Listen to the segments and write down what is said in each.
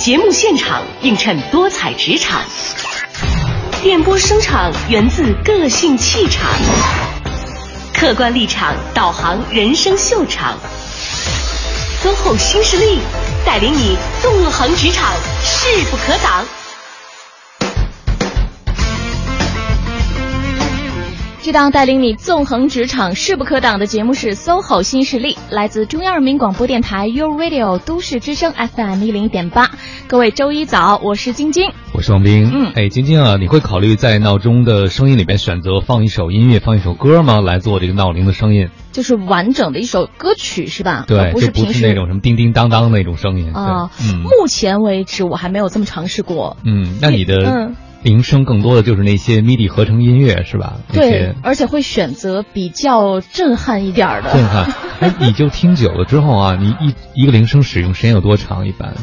节目现场映衬多彩职场，电波声场源自个性气场，客观立场导航人生秀场，SOHO 新势力带领你纵横职场，势不可挡。这档带领你纵横职场、势不可挡的节目是 SOHO 新势力，来自中央人民广播电台 u Radio 都市之声 FM 一零点八。各位周一早，我是晶晶，我是王斌。嗯，哎，晶晶啊，你会考虑在闹钟的声音里边选择放一首音乐、放一首歌吗？来做这个闹铃的声音？就是完整的一首歌曲是吧？对，不是平时那种什么叮叮当当那种声音啊。嗯，目前为止我还没有这么尝试过。嗯，那你的嗯。铃声更多的就是那些 MIDI 合成音乐是吧？对，而且会选择比较震撼一点的。震撼，那，你就听久了之后啊，你一一个铃声使用时间有多长？一般？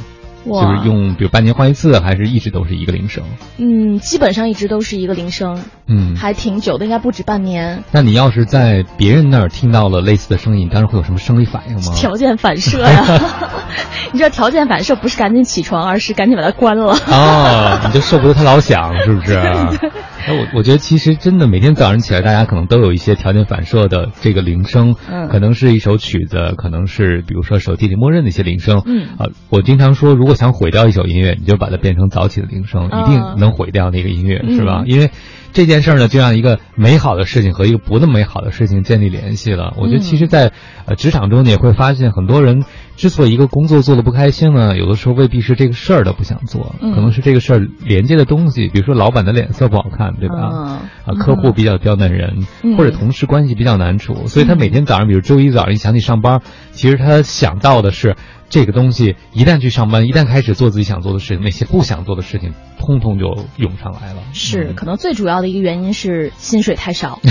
就是用，比如半年换一次，还是一直都是一个铃声？嗯，基本上一直都是一个铃声。嗯，还挺久的，应该不止半年。那你要是在别人那儿听到了类似的声音，当时会有什么生理反应吗？条件反射呀！你知道条件反射不是赶紧起床，而是赶紧把它关了。哦，你就受不得它老响，是不是？哎，我我觉得其实真的每天早上起来，大家可能都有一些条件反射的这个铃声，嗯，可能是一首曲子，可能是比如说手机里默认的一些铃声，嗯啊，我经常说，如果想毁掉一首音乐，你就把它变成早起的铃声，一定能毁掉那个音乐，是吧？因为。这件事儿呢，就让一个美好的事情和一个不那么美好的事情建立联系了。我觉得，其实，在呃职场中，你也会发现，很多人之所以一个工作做的不开心呢，有的时候未必是这个事儿的不想做，可能是这个事儿连接的东西，比如说老板的脸色不好看，对吧？啊，客户比较刁难人，或者同事关系比较难处，所以他每天早上，比如周一早上一想起上班，其实他想到的是。这个东西一旦去上班，一旦开始做自己想做的事情，那些不想做的事情，通通就涌上来了。是，可能最主要的一个原因是薪水太少，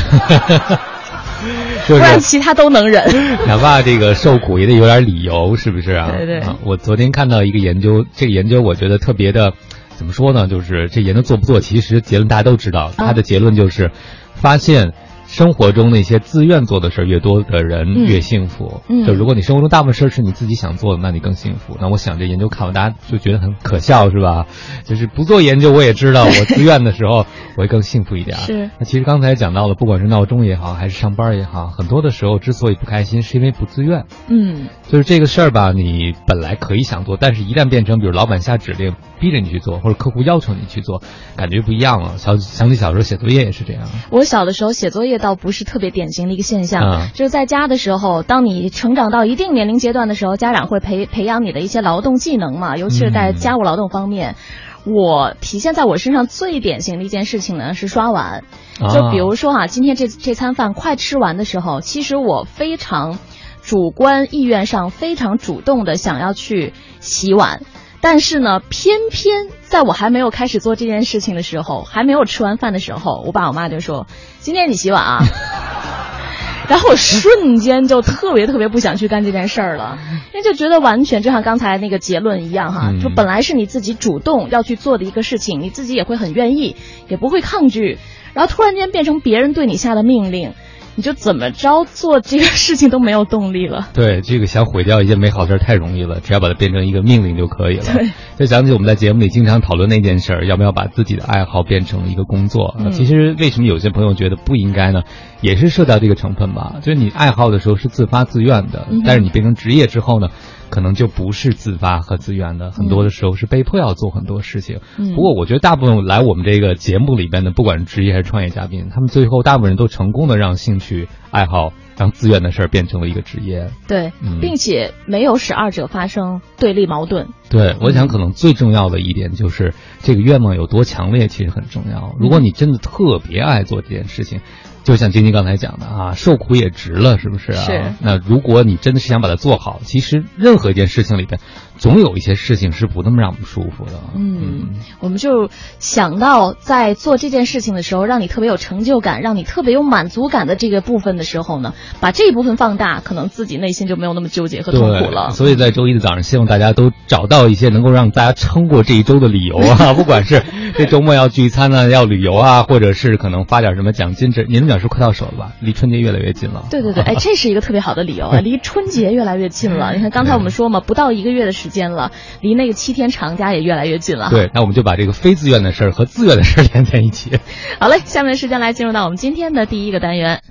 不然其他都能忍。哪怕这个受苦也得有点理由，是不是啊？对对。我昨天看到一个研究，这个研究我觉得特别的，怎么说呢？就是这研究做不做，其实结论大家都知道。他的结论就是，发现。生活中那些自愿做的事儿越多的人越幸福。嗯，就如果你生活中大部分事儿是你自己想做的，那你更幸福。那我想这研究看完，大家就觉得很可笑，是吧？就是不做研究，我也知道，我 自愿的时候我会更幸福一点。是。那其实刚才讲到了，不管是闹钟也好，还是上班也好，很多的时候之所以不开心，是因为不自愿。嗯。就是这个事儿吧，你本来可以想做，但是一旦变成比如老板下指令逼着你去做，或者客户要求你去做，感觉不一样了。小想起小时候写作业也是这样。我小的时候写作业倒不是特别典型的一个现象，就是在家的时候，当你成长到一定年龄阶段的时候，家长会培培养你的一些劳动技能嘛，尤其是在家务劳动方面。我体现在我身上最典型的一件事情呢是刷碗，就比如说啊，今天这这餐饭快吃完的时候，其实我非常。主观意愿上非常主动的想要去洗碗，但是呢，偏偏在我还没有开始做这件事情的时候，还没有吃完饭的时候，我爸我妈就说：“今天你洗碗啊。” 然后我瞬间就特别特别不想去干这件事儿了，因为就觉得完全就像刚才那个结论一样哈，就本来是你自己主动要去做的一个事情，你自己也会很愿意，也不会抗拒，然后突然间变成别人对你下的命令。你就怎么着做这个事情都没有动力了。对，这个想毁掉一件美好事儿太容易了，只要把它变成一个命令就可以了。对，就想起我们在节目里经常讨论那件事儿，要不要把自己的爱好变成一个工作？嗯。其实为什么有些朋友觉得不应该呢？也是涉及到这个成分吧。就是你爱好的时候是自发自愿的，但是你变成职业之后呢？可能就不是自发和自愿的，很多的时候是被迫要做很多事情。不过，我觉得大部分来我们这个节目里边的，不管是职业还是创业嘉宾，他们最后大部分人都成功的让兴趣爱好、让自愿的事儿变成了一个职业。对，并且没有使二者发生对立矛盾。对，我想可能最重要的一点就是这个愿望有多强烈，其实很重要。如果你真的特别爱做这件事情。就像晶晶刚才讲的啊，受苦也值了，是不是啊？是。那如果你真的是想把它做好，其实任何一件事情里边，总有一些事情是不那么让我们舒服的。嗯，我们就想到在做这件事情的时候，让你特别有成就感，让你特别有满足感的这个部分的时候呢，把这一部分放大，可能自己内心就没有那么纠结和痛苦了。所以在周一的早上，希望大家都找到一些能够让大家撑过这一周的理由啊，不管是这周末要聚餐呢，要旅游啊，或者是可能发点什么奖金，这年终奖。点是快到手了吧？离春节越来越近了。对对对，哎，这是一个特别好的理由啊！离春节越来越近了。你看刚才我们说嘛，不到一个月的时间了，离那个七天长假也越来越近了。对，那我们就把这个非自愿的事儿和自愿的事儿连在一起。好嘞，下面的时间来进入到我们今天的第一个单元，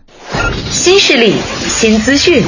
新势力，新资讯。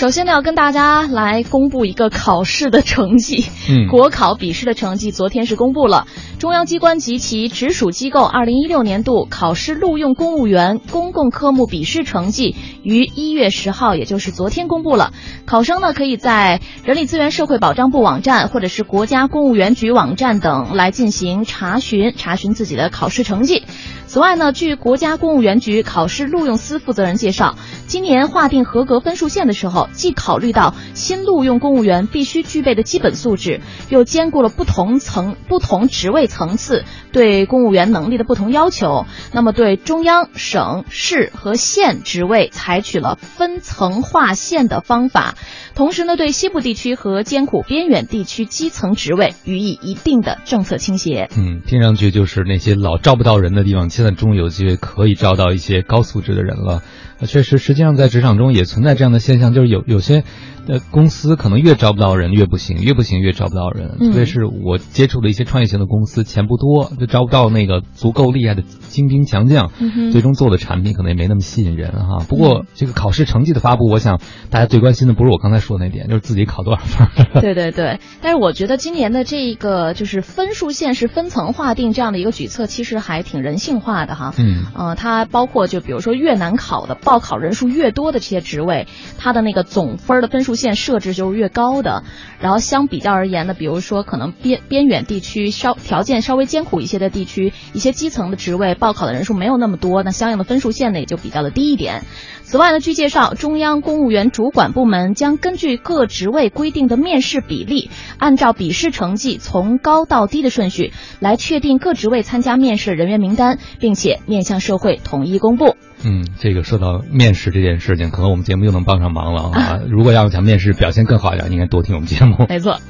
首先呢，要跟大家来公布一个考试的成绩。嗯，国考笔试的成绩昨天是公布了。中央机关及其直属机构二零一六年度考试录用公务员公共科目笔试成绩于一月十号，也就是昨天公布了。考生呢，可以在人力资源社会保障部网站或者是国家公务员局网站等来进行查询，查询自己的考试成绩。此外呢，据国家公务员局考试录用司负责人介绍，今年划定合格分数线的时候，既考虑到新录用公务员必须具备的基本素质，又兼顾了不同层、不同职位层次对公务员能力的不同要求。那么，对中央、省、市和县职位采取了分层划线的方法，同时呢，对西部地区和艰苦边远地区基层职位予以一定的政策倾斜。嗯，听上去就是那些老招不到人的地方。现在终于有机会可以招到一些高素质的人了，确实，实际上在职场中也存在这样的现象，就是有有些。呃，公司可能越招不到人越不行，越不行越招不到人。特别是我接触的一些创业型的公司，钱不多，就招不到那个足够厉害的精兵强将，最终做的产品可能也没那么吸引人哈。不过这个考试成绩的发布，我想大家最关心的不是我刚才说的那点，就是自己考多少分。对对对，但是我觉得今年的这个就是分数线是分层划定这样的一个举措，其实还挺人性化的哈。嗯，呃，它包括就比如说越难考的报考人数越多的这些职位，它的那个总分的分数。线设置就是越高的，然后相比较而言呢，比如说可能边边远地区稍条件稍微艰苦一些的地区，一些基层的职位报考的人数没有那么多，那相应的分数线呢也就比较的低一点。此外呢，据介绍，中央公务员主管部门将根据各职位规定的面试比例，按照笔试成绩从高到低的顺序来确定各职位参加面试人员名单，并且面向社会统一公布。嗯，这个说到面试这件事情，可能我们节目又能帮上忙了啊！如果要想面试表现更好一点，应该多听我们节目。没错。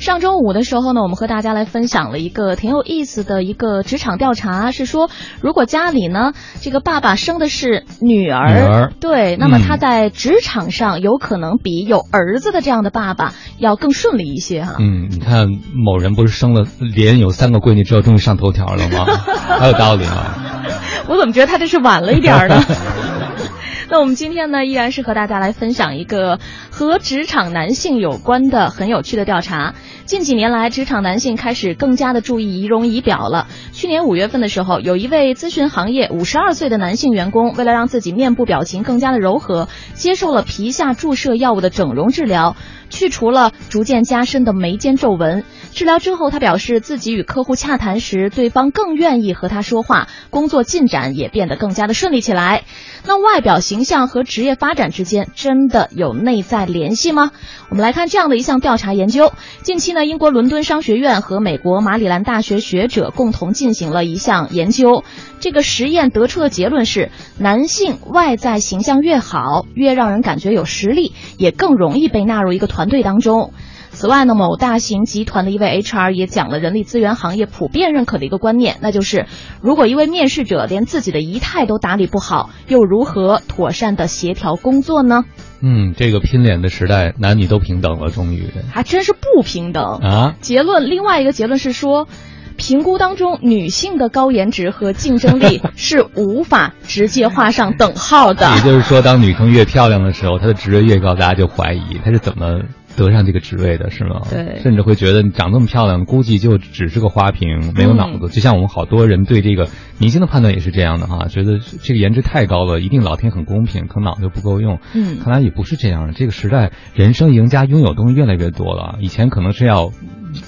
上周五的时候呢，我们和大家来分享了一个挺有意思的一个职场调查，是说如果家里呢这个爸爸生的是女儿，对，那么他在职场上有可能比有儿子的这样的爸爸要更顺利一些哈。嗯，你看某人不是生了连有三个闺女之后终于上头条了吗？还有道理吗？我怎么觉得他这是晚了一点呢？那我们今天呢，依然是和大家来分享一个和职场男性有关的很有趣的调查。近几年来，职场男性开始更加的注意仪容仪表了。去年五月份的时候，有一位咨询行业五十二岁的男性员工，为了让自己面部表情更加的柔和，接受了皮下注射药物的整容治疗。去除了逐渐加深的眉间皱纹。治疗之后，他表示自己与客户洽谈时，对方更愿意和他说话，工作进展也变得更加的顺利起来。那外表形象和职业发展之间真的有内在联系吗？我们来看这样的一项调查研究。近期呢，英国伦敦商学院和美国马里兰大学学者共同进行了一项研究。这个实验得出的结论是，男性外在形象越好，越让人感觉有实力，也更容易被纳入一个团。团队当中，此外呢，某大型集团的一位 HR 也讲了人力资源行业普遍认可的一个观念，那就是如果一位面试者连自己的仪态都打理不好，又如何妥善的协调工作呢？嗯，这个拼脸的时代，男女都平等了，终于还真是不平等啊！结论，另外一个结论是说，评估当中女性的高颜值和竞争力 是无法直接画上等号的。也就是说，当女生越漂亮的时候，她的职位越高，大家就怀疑她是怎么。得上这个职位的是吗？对，甚至会觉得你长这么漂亮，估计就只是个花瓶，没有脑子。就像我们好多人对这个明星的判断也是这样的哈，觉得这个颜值太高了，一定老天很公平，可脑子不够用。嗯，看来也不是这样的。这个时代，人生赢家拥有东西越来越多了。以前可能是要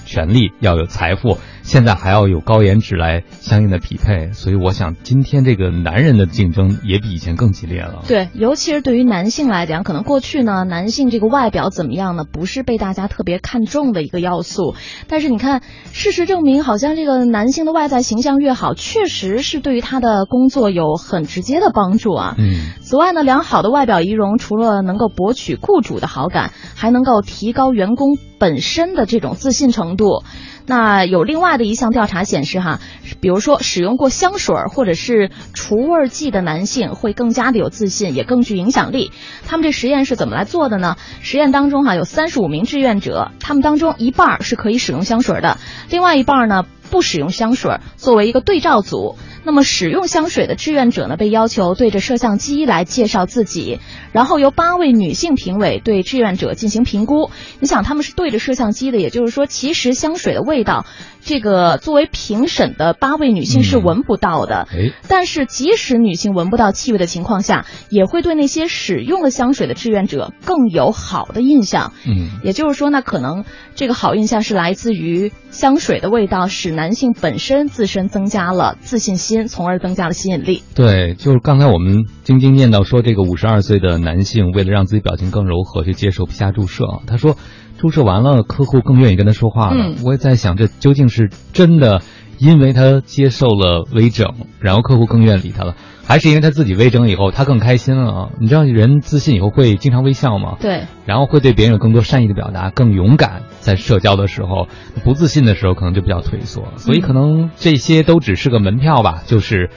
权力，要有财富。现在还要有高颜值来相应的匹配，所以我想今天这个男人的竞争也比以前更激烈了。对，尤其是对于男性来讲，可能过去呢，男性这个外表怎么样呢？不不是被大家特别看重的一个要素。但是你看，事实证明，好像这个男性的外在形象越好，确实是对于他的工作有很直接的帮助啊。嗯。此外呢，良好的外表仪容除了能够博取雇主的好感，还能够提高员工本身的这种自信程度。那有另外的一项调查显示，哈，比如说使用过香水或者是除味剂的男性会更加的有自信，也更具影响力。他们这实验是怎么来做的呢？实验当中哈有三十五名志愿者，他们当中一半是可以使用香水的，另外一半呢不使用香水，作为一个对照组。那么使用香水的志愿者呢，被要求对着摄像机来介绍自己，然后由八位女性评委对志愿者进行评估。你想，他们是对着摄像机的，也就是说，其实香水的味道。这个作为评审的八位女性是闻不到的，但是即使女性闻不到气味的情况下，也会对那些使用了香水的志愿者更有好的印象。嗯，也就是说，那可能这个好印象是来自于香水的味道，使男性本身自身增加了自信心，从而增加了吸引力。对，就是刚才我们晶晶念到说，这个五十二岁的男性为了让自己表情更柔和，去接受皮下注射，他说。注射完了，客户更愿意跟他说话了。我也在想，这究竟是真的，因为他接受了微整，然后客户更愿意理他了，还是因为他自己微整以后他更开心了？你知道，人自信以后会经常微笑吗？对，然后会对别人有更多善意的表达，更勇敢。在社交的时候，不自信的时候，可能就比较退缩。所以，可能这些都只是个门票吧，就是。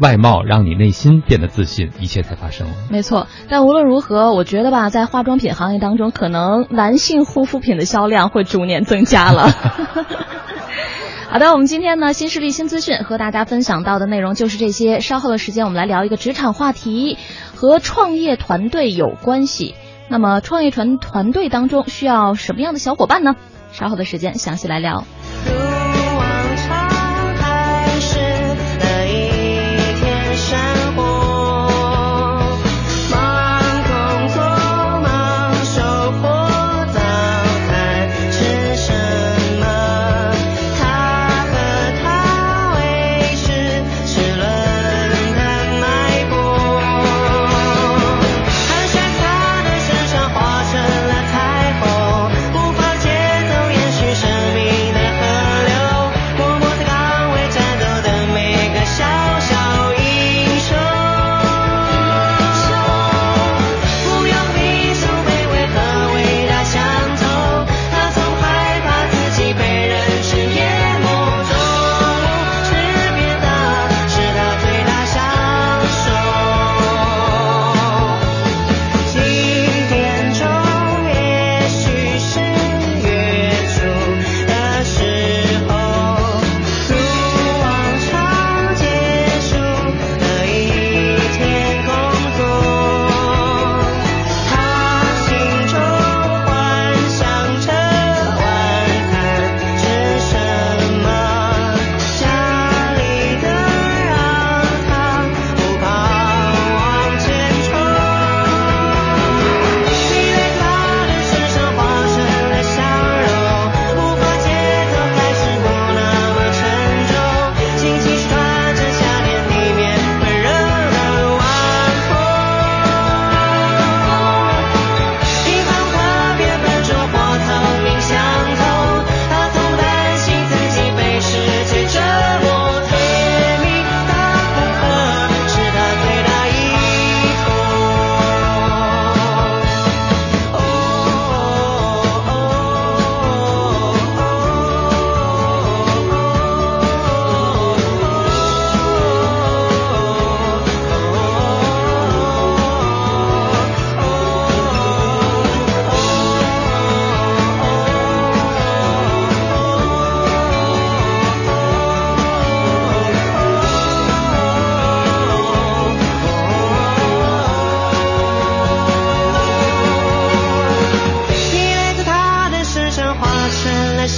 外貌让你内心变得自信，一切才发生了。没错，但无论如何，我觉得吧，在化妆品行业当中，可能男性护肤品的销量会逐年增加了。好的，我们今天呢，新势力新资讯和大家分享到的内容就是这些。稍后的时间，我们来聊一个职场话题，和创业团队有关系。那么，创业团团队当中需要什么样的小伙伴呢？稍后的时间详细来聊。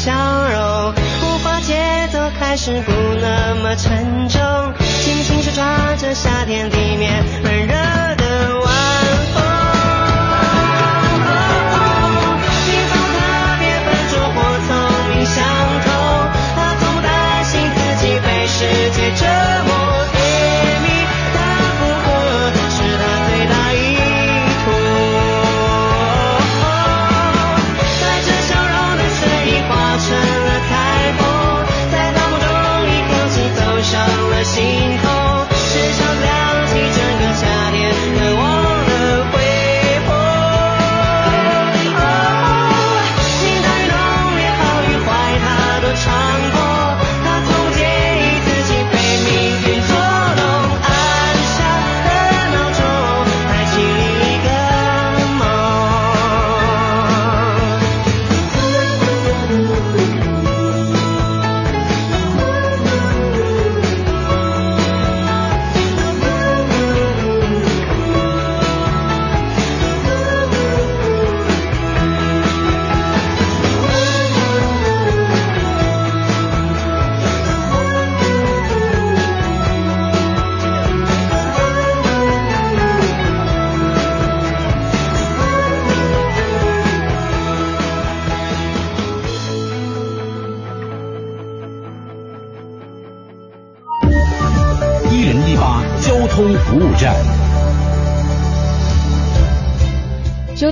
笑容步伐节奏开始不那么沉重。轻轻手抓着夏天地面温热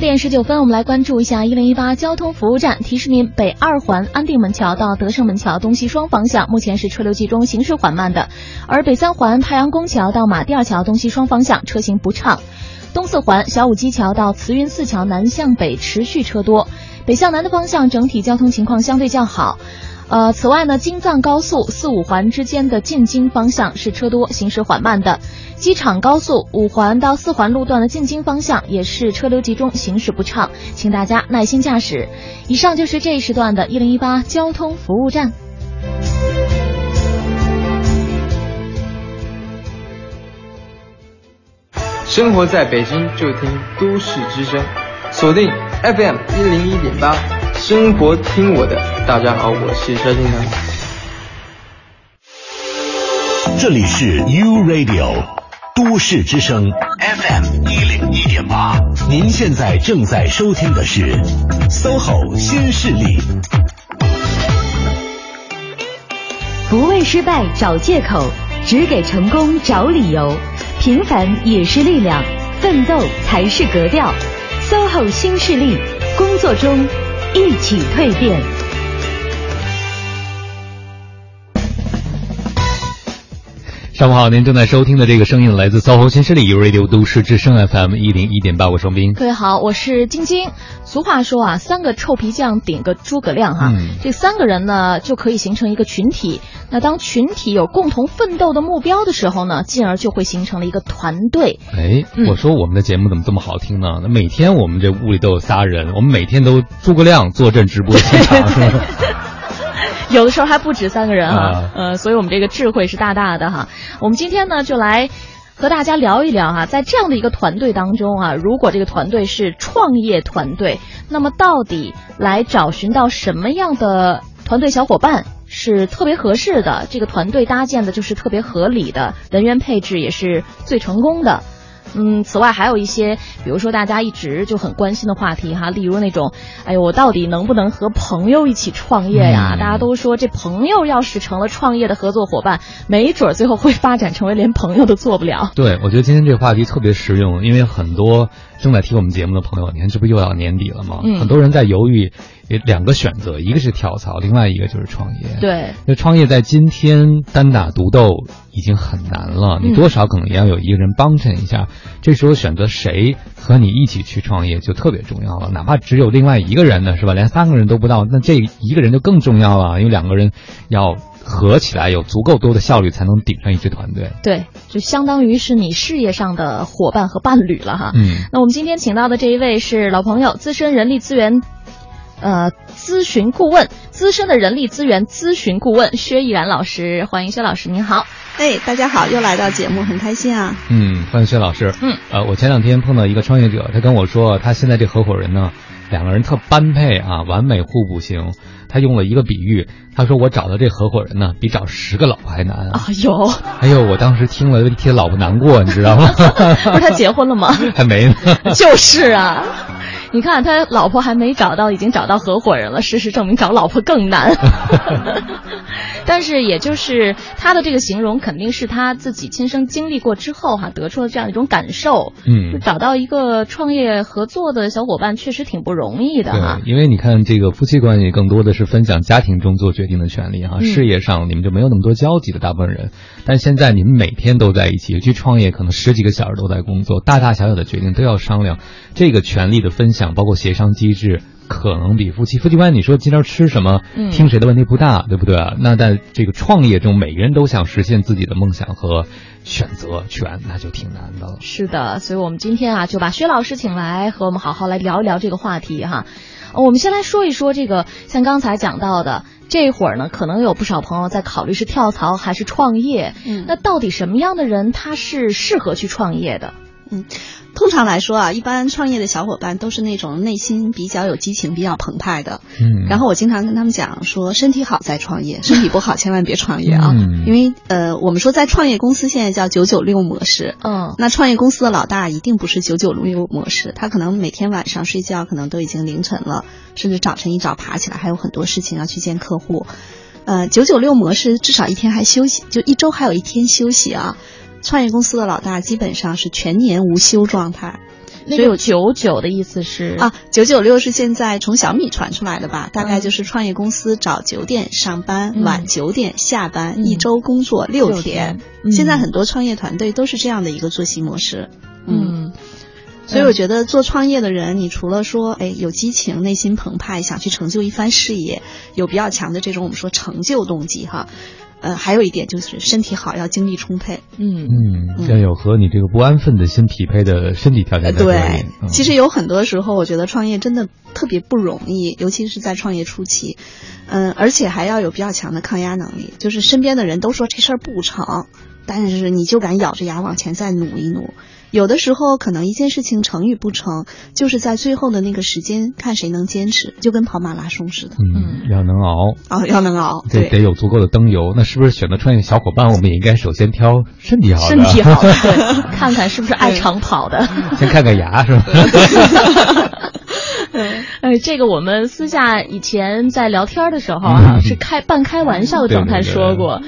点十九分，我们来关注一下一零一八交通服务站，提示您：北二环安定门桥到德胜门桥东西双方向目前是车流集中，行驶缓慢的；而北三环太阳宫桥到马甸二桥东西双方向车行不畅。东四环小武基桥到慈云寺桥南向北持续车多，北向南的方向整体交通情况相对较好。呃，此外呢，京藏高速四五环之间的进京方向是车多，行驶缓慢的；机场高速五环到四环路段的进京方向也是车流集中，行驶不畅，请大家耐心驾驶。以上就是这一时段的一零一八交通服务站。生活在北京就听都市之声，锁定 FM 一零一点八，生活听我的。大家好，我是萧敬腾。这里是 U Radio 都市之声 FM 一零一点八，您现在正在收听的是 SOHO 新势力。不为失败找借口，只给成功找理由。平凡也是力量，奋斗才是格调。SOHO 新势力，工作中一起蜕变。上午好，您正在收听的这个声音来自 SOHO 新势力 Radio 都市之声 FM 一零一点八，我双斌。各位好，我是晶晶。俗话说啊，三个臭皮匠顶个诸葛亮哈，这三个人呢就可以形成一个群体。那当群体有共同奋斗的目标的时候呢，进而就会形成了一个团队。哎，我说我们的节目怎么这么好听呢？那每天我们这屋里都有仨人，我们每天都诸葛亮坐镇直播现场。有的时候还不止三个人哈，呃，所以我们这个智慧是大大的哈。我们今天呢，就来和大家聊一聊哈，在这样的一个团队当中啊，如果这个团队是创业团队，那么到底来找寻到什么样的团队小伙伴是特别合适的？这个团队搭建的就是特别合理的，人员配置也是最成功的。嗯，此外还有一些，比如说大家一直就很关心的话题哈，例如那种，哎呦，我到底能不能和朋友一起创业呀？大家都说这朋友要是成了创业的合作伙伴，没准最后会发展成为连朋友都做不了。对，我觉得今天这个话题特别实用，因为很多正在听我们节目的朋友，你看这不又要年底了吗？嗯，很多人在犹豫。两个选择，一个是跳槽，另外一个就是创业。对，那创业在今天单打独斗已经很难了，你多少可能也要有一个人帮衬一下。这时候选择谁和你一起去创业就特别重要了，哪怕只有另外一个人呢，是吧？连三个人都不到，那这一个人就更重要了，因为两个人要合起来有足够多的效率，才能顶上一支团队。对，就相当于是你事业上的伙伴和伴侣了哈。嗯，那我们今天请到的这一位是老朋友，资深人力资源。呃，咨询顾问，资深的人力资源咨询顾问薛毅然老师，欢迎薛老师，您好。哎，大家好，又来到节目，很开心啊。嗯，欢迎薛老师。嗯，呃，我前两天碰到一个创业者，他跟我说，他现在这合伙人呢，两个人特般配啊，完美互补型。他用了一个比喻，他说我找的这合伙人呢，比找十个老婆还难啊。有，哎呦，我当时听了替老婆难过，你知道吗？不是他结婚了吗？还没呢。就是啊。你看他老婆还没找到，已经找到合伙人了。事实证明找老婆更难。但是也就是他的这个形容，肯定是他自己亲身经历过之后哈，得出了这样一种感受。嗯，找到一个创业合作的小伙伴，确实挺不容易的哈。因为你看这个夫妻关系，更多的是分享家庭中做决定的权利哈。事业上你们就没有那么多交集的大部分人，但现在你们每天都在一起，去创业可能十几个小时都在工作，大大小小的决定都要商量，这个权利的分享。包括协商机制，可能比夫妻夫妻关系，你说今天吃什么，听谁的问题不大，对不对啊？那在这个创业中，每个人都想实现自己的梦想和选择权，那就挺难的了。是的，所以我们今天啊，就把薛老师请来，和我们好好来聊一聊这个话题哈。我们先来说一说这个，像刚才讲到的，这会儿呢，可能有不少朋友在考虑是跳槽还是创业。嗯，那到底什么样的人他是适合去创业的？嗯。通常来说啊，一般创业的小伙伴都是那种内心比较有激情、比较澎湃的。嗯。然后我经常跟他们讲说，身体好再创业，身体不好千万别创业啊。嗯。因为呃，我们说在创业公司现在叫九九六模式。嗯。那创业公司的老大一定不是九九六模式，他可能每天晚上睡觉可能都已经凌晨了，甚至早晨一早爬起来还有很多事情要去见客户。呃，九九六模式至少一天还休息，就一周还有一天休息啊。创业公司的老大基本上是全年无休状态。所以有九九的意思是啊，九九六是现在从小米传出来的吧？大概就是创业公司早九点上班，晚九点下班，一周工作六天。现在很多创业团队都是这样的一个作息模式。嗯，所以我觉得做创业的人，你除了说哎有激情、内心澎湃、想去成就一番事业，有比较强的这种我们说成就动机哈。呃，还有一点就是身体好，要精力充沛。嗯嗯，要有和你这个不安分的心匹配的身体条件。对，其实有很多时候，我觉得创业真的特别不容易，尤其是在创业初期。嗯，而且还要有比较强的抗压能力，就是身边的人都说这事儿不成，但是你就敢咬着牙往前再努一努。有的时候可能一件事情成与不成，就是在最后的那个时间看谁能坚持，就跟跑马拉松似的。嗯，要能熬啊，要能熬，得得有足够的灯油。那是不是选择创业小伙伴，我们也应该首先挑身体好的？身体好的，看看是不是爱长跑的。先看看牙是吧？哎，这个我们私下以前在聊天的时候啊，是开半开玩笑的状态说过。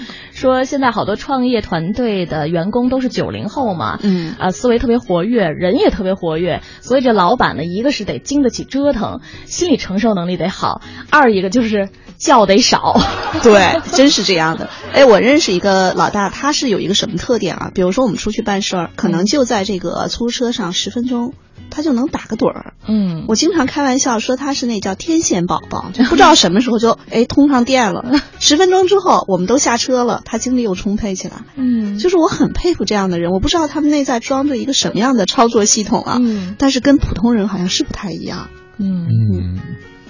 说现在好多创业团队的员工都是九零后嘛，嗯啊，思维特别活跃，人也特别活跃，所以这老板呢，一个是得经得起折腾，心理承受能力得好，二一个就是觉得少，对，真是这样的。哎，我认识一个老大，他是有一个什么特点啊？比如说我们出去办事儿，可能就在这个出租车上十分钟。他就能打个盹儿，嗯，我经常开玩笑说他是那叫天线宝宝，就不知道什么时候就 哎通上电了，十分钟之后我们都下车了，他精力又充沛起来，嗯，就是我很佩服这样的人，我不知道他们内在装着一个什么样的操作系统啊，嗯，但是跟普通人好像是不太一样，嗯。嗯，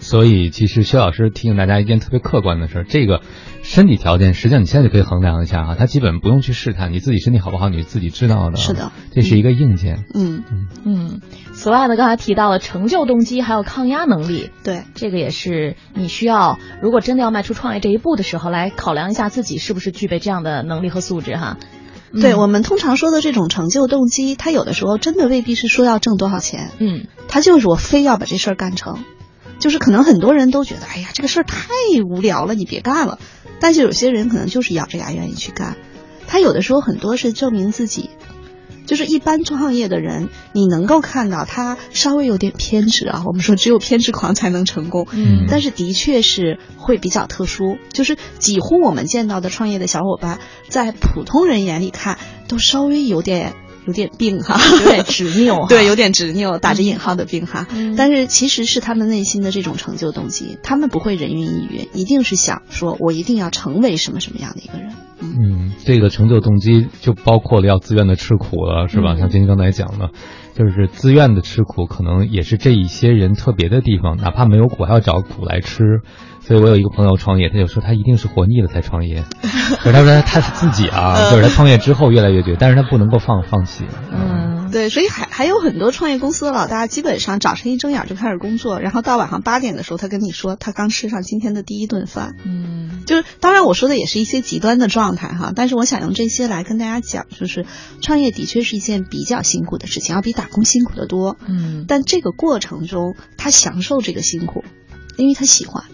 所以其实薛老师提醒大家一件特别客观的事儿，这个。身体条件，实际上你现在就可以衡量一下啊，他基本不用去试探，你自己身体好不好，你自己知道的。是的，这是一个硬件。嗯嗯嗯。此外呢，刚才提到了成就动机，还有抗压能力。对，这个也是你需要，如果真的要迈出创业这一步的时候，来考量一下自己是不是具备这样的能力和素质哈。对我们通常说的这种成就动机，它有的时候真的未必是说要挣多少钱，嗯，它就是我非要把这事儿干成，就是可能很多人都觉得，哎呀，这个事儿太无聊了，你别干了。但是有些人可能就是咬着牙愿意去干，他有的时候很多是证明自己，就是一般创业的人，你能够看到他稍微有点偏执啊。我们说只有偏执狂才能成功，嗯，但是的确是会比较特殊，就是几乎我们见到的创业的小伙伴，在普通人眼里看都稍微有点。有点病哈，有点执拗，对，有点执拗，打着引号的病哈。但是其实是他们内心的这种成就动机，他们不会人云亦云，一定是想说，我一定要成为什么什么样的一个人。嗯，这个成就动机就包括了要自愿的吃苦了，是吧？像晶晶刚才讲的，就是自愿的吃苦，可能也是这一些人特别的地方，哪怕没有苦，还要找苦来吃。所以我有一个朋友创业，他就说他一定是活腻了才创业。可是他说他自己啊，就是他创业之后越来越觉，但是他不能够放放弃。嗯，对，所以还还有很多创业公司的老大，基本上早晨一睁眼就开始工作，然后到晚上八点的时候，他跟你说他刚吃上今天的第一顿饭。嗯，就是当然我说的也是一些极端的状态哈，但是我想用这些来跟大家讲，就是创业的确是一件比较辛苦的事情，要比打工辛苦的多。嗯，但这个过程中他享受这个辛苦，因为他喜欢。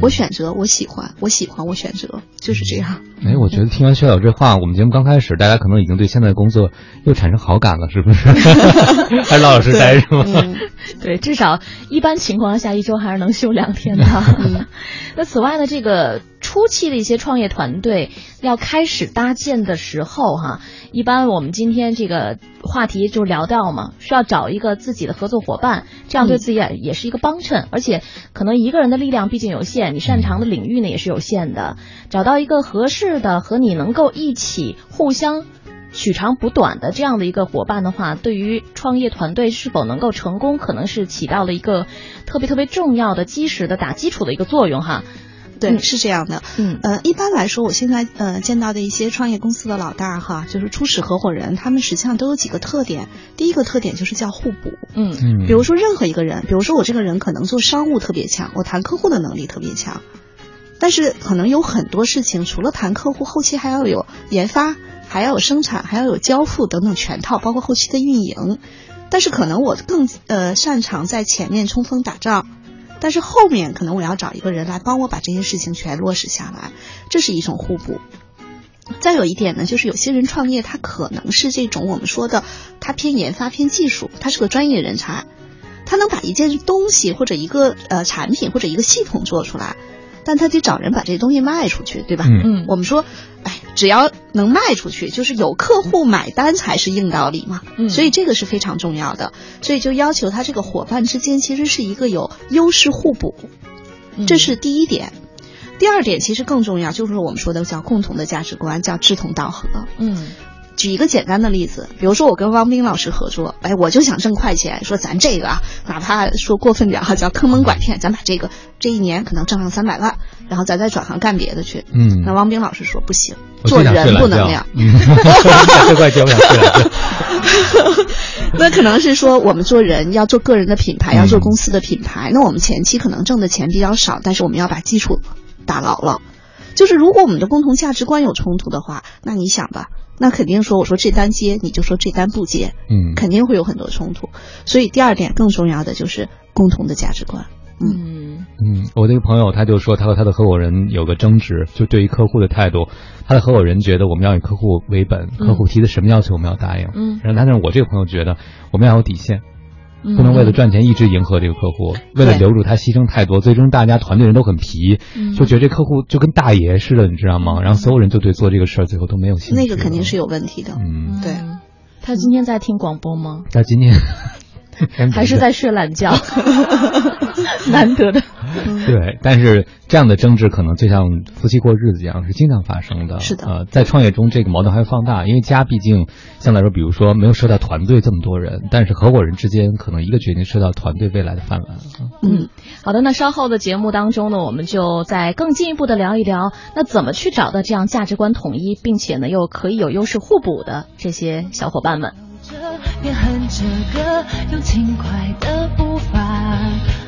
我选择，我喜欢，我喜欢，我选择，就是这样。哎，我觉得听完薛老这话，我们节目刚开始，大家可能已经对现在的工作又产生好感了，是不是？还老老实实待是吗？对，至少一般情况下一周还是能休两天的。那此外呢，这个初期的一些创业团队要开始搭建的时候，哈，一般我们今天这个话题就聊到嘛，需要找一个自己的合作伙伴，这样对自己也也是一个帮衬，而且可能一个人的力量毕竟有限，你擅长的领域呢也是有限的，找到一个合适的和你能够一起互相。取长补短的这样的一个伙伴的话，对于创业团队是否能够成功，可能是起到了一个特别特别重要的基石的打基础的一个作用哈。对，是这样的。嗯，呃，一般来说，我现在呃见到的一些创业公司的老大哈，就是初始合伙人，他们实际上都有几个特点。第一个特点就是叫互补。嗯嗯。比如说任何一个人，比如说我这个人可能做商务特别强，我谈客户的能力特别强，但是可能有很多事情除了谈客户，后期还要有研发。还要有生产，还要有交付等等全套，包括后期的运营。但是可能我更呃擅长在前面冲锋打仗，但是后面可能我要找一个人来帮我把这些事情全落实下来，这是一种互补。再有一点呢，就是有些人创业，他可能是这种我们说的，他偏研发、偏技术，他是个专业人才，他能把一件东西或者一个呃产品或者一个系统做出来，但他得找人把这东西卖出去，对吧？嗯，我们说，哎，只要能卖出去，就是有客户买单才是硬道理嘛。嗯，所以这个是非常重要的，所以就要求他这个伙伴之间其实是一个有优势互补，这是第一点。第二点其实更重要，就是我们说的叫共同的价值观，叫志同道合。嗯，举一个简单的例子，比如说我跟汪斌老师合作，哎，我就想挣快钱，说咱这个啊，哪怕说过分点哈，叫坑蒙拐骗，咱把这个这一年可能挣上三百万，然后咱再转行干别的去。嗯，那汪斌老师说不行，做人不能那样。这快接不了了。那可能是说我们做人要做个人的品牌，要做公司的品牌，那我们前期可能挣的钱比较少，但是我们要把基础。打牢了，就是如果我们的共同价值观有冲突的话，那你想吧，那肯定说我说这单接，你就说这单不接，嗯，肯定会有很多冲突。所以第二点更重要的就是共同的价值观。嗯嗯，我的一个朋友他就说他和他的合伙人有个争执，就对于客户的态度，他的合伙人觉得我们要以客户为本，客户提的什么要求我们要答应，嗯，然后但是我这个朋友觉得我们要有底线。不能为了赚钱一直迎合这个客户，为了留住他牺牲太多，最终大家团队人都很皮，就觉得这客户就跟大爷似的，你知道吗？然后所有人就对做这个事儿最后都没有兴趣。那个肯定是有问题的。嗯，对。他今天在听广播吗？他今天。还是在睡懒觉，难得的。对，但是这样的争执可能就像夫妻过日子一样，是经常发生的。是的，呃，在创业中这个矛盾还会放大，因为家毕竟相对来说，比如说没有涉到团队这么多人，但是合伙人之间可能一个决定涉到团队未来的饭碗。嗯，好的，那稍后的节目当中呢，我们就再更进一步的聊一聊，那怎么去找到这样价值观统一，并且呢又可以有优势互补的这些小伙伴们。边哼着歌，用轻快的步伐。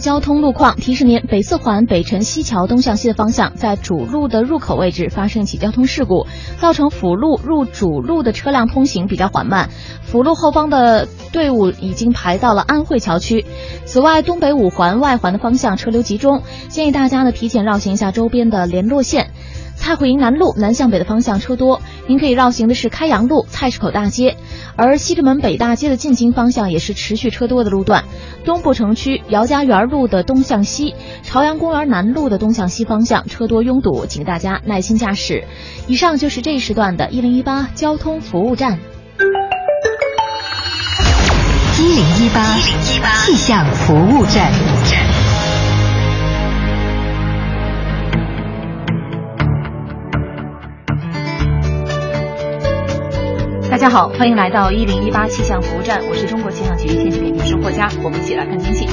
交通路况，提示您：北四环北辰西桥东向西的方向，在主路的入口位置发生一起交通事故，造成辅路入主路的车辆通行比较缓慢，辅路后方的队伍已经排到了安慧桥区。此外，东北五环外环的方向车流集中，建议大家呢提前绕行一下周边的联络线。蔡慧营南路南向北的方向车多，您可以绕行的是开阳路、菜市口大街，而西直门北大街的进京方向也是持续车多的路段。东部城区姚家园路的东向西、朝阳公园南路的东向西方向车多拥堵，请大家耐心驾驶。以上就是这一时段的“一零一八”交通服务站。一零一八气象服务站。大家好，欢迎来到一零一八气象服务站，我是中国气象局天气点评师霍佳，我们一起来看天气。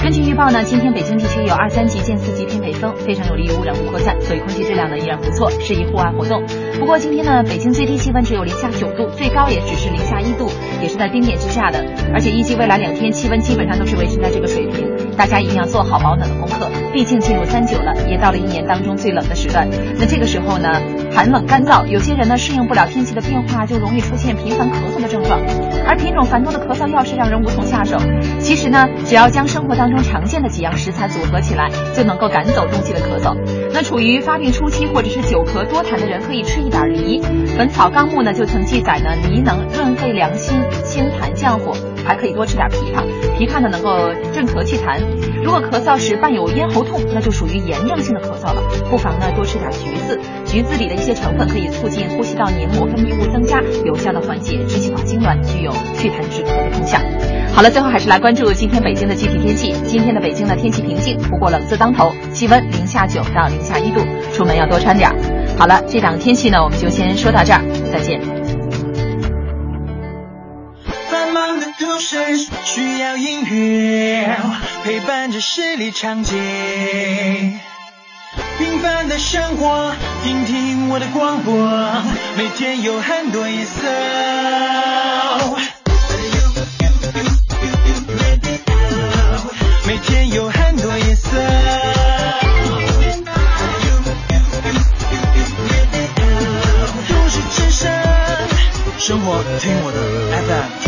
根据预报呢，今天北京地区有二三级见四级偏北风，非常有利于污染物扩散，所以空气质量呢依然不错，适宜户外活动。不过今天呢，北京最低气温只有零下九度，最高也只是零下一度，也是在冰点之下的。而且预计未来两天气温基本上都是维持在这个水平，大家一定要做好保暖的功课。毕竟进入三九了，也到了一年当中最冷的时段。那这个时候呢，寒冷干燥，有些人呢适应不了天气的变化，就容易出现频繁咳嗽的症状。而品种繁多的咳嗽药是让人无从下手。其实呢，只要将生活当中常见的几样食材组合起来，就能够赶走冬季的咳嗽。那处于发病初期或者是久咳多痰的人，可以吃一点梨。《本草纲目》呢就曾记载呢，梨能润肺凉心、清痰降火，还可以多吃点枇杷。枇杷呢能够镇咳祛痰。如果咳嗽时伴有咽喉痛，那就属于炎症性的咳嗽了，不妨呢多吃点橘子。橘子里的一些成分可以促进呼吸道黏膜分泌物增加，有效的缓解支气管痉挛，具有祛痰止咳的功效。好了，最后还是来关注今天北京的具体天气。今天的北京呢天气平静，不过冷字当头，气温零下九到零下一度，出门要多穿点。好了，这档天气呢我们就先说到这儿，再见。忙的都市需要音乐陪伴着十里长街，平凡的生活，听听我的广播，每天有很多颜色。每天有很多颜色。生活听我的 FM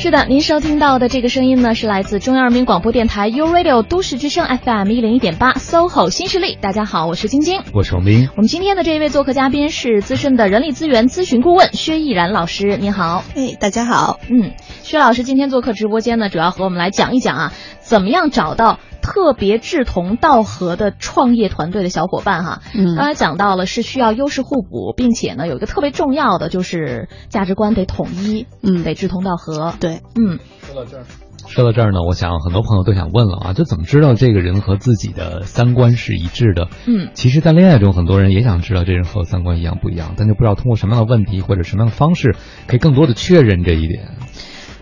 是的，您收听到的这个声音呢，是来自中央人民广播电台 u Radio 都市之声 FM 一零一点八 SOHO 新势力。大家好，我是晶晶，我是王斌。我们今天的这一位做客嘉宾是资深的人力资源咨询顾问薛毅然老师，您好。哎，大家好。嗯，薛老师今天做客直播间呢，主要和我们来讲一讲啊，怎么样找到。特别志同道合的创业团队的小伙伴哈，嗯，刚才讲到了是需要优势互补，并且呢有一个特别重要的就是价值观得统一，嗯，得志同道合。对，嗯。说到这儿，说到这儿呢，我想很多朋友都想问了啊，就怎么知道这个人和自己的三观是一致的？嗯，其实，在恋爱中，很多人也想知道这人和我三观一样不一样，但就不知道通过什么样的问题或者什么样的方式，可以更多的确认这一点。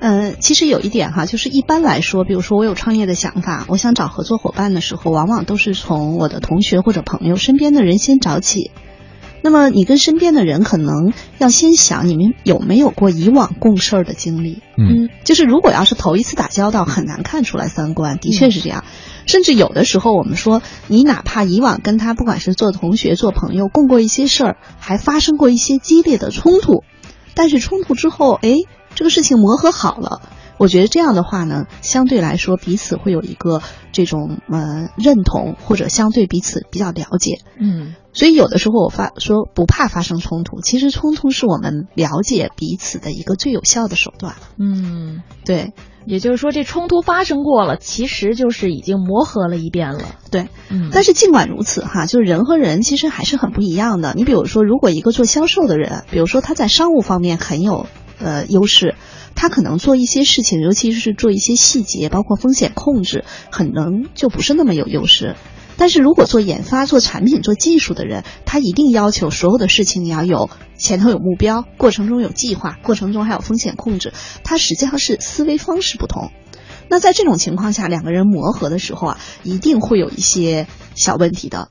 嗯，其实有一点哈，就是一般来说，比如说我有创业的想法，我想找合作伙伴的时候，往往都是从我的同学或者朋友身边的人先找起。那么你跟身边的人可能要先想，你们有没有过以往共事儿的经历？嗯，就是如果要是头一次打交道，很难看出来三观，的确是这样。甚至有的时候，我们说你哪怕以往跟他不管是做同学、做朋友，共过一些事儿，还发生过一些激烈的冲突，但是冲突之后，哎。这个事情磨合好了，我觉得这样的话呢，相对来说彼此会有一个这种呃认同，或者相对彼此比较了解。嗯，所以有的时候我发说不怕发生冲突，其实冲突是我们了解彼此的一个最有效的手段。嗯，对，也就是说这冲突发生过了，其实就是已经磨合了一遍了。对，嗯，但是尽管如此哈，就是人和人其实还是很不一样的。你比如说，如果一个做销售的人，比如说他在商务方面很有。呃，优势，他可能做一些事情，尤其是做一些细节，包括风险控制，可能就不是那么有优势。但是如果做研发、做产品、做技术的人，他一定要求所有的事情你要有前头有目标，过程中有计划，过程中还有风险控制。他实际上是思维方式不同。那在这种情况下，两个人磨合的时候啊，一定会有一些小问题的。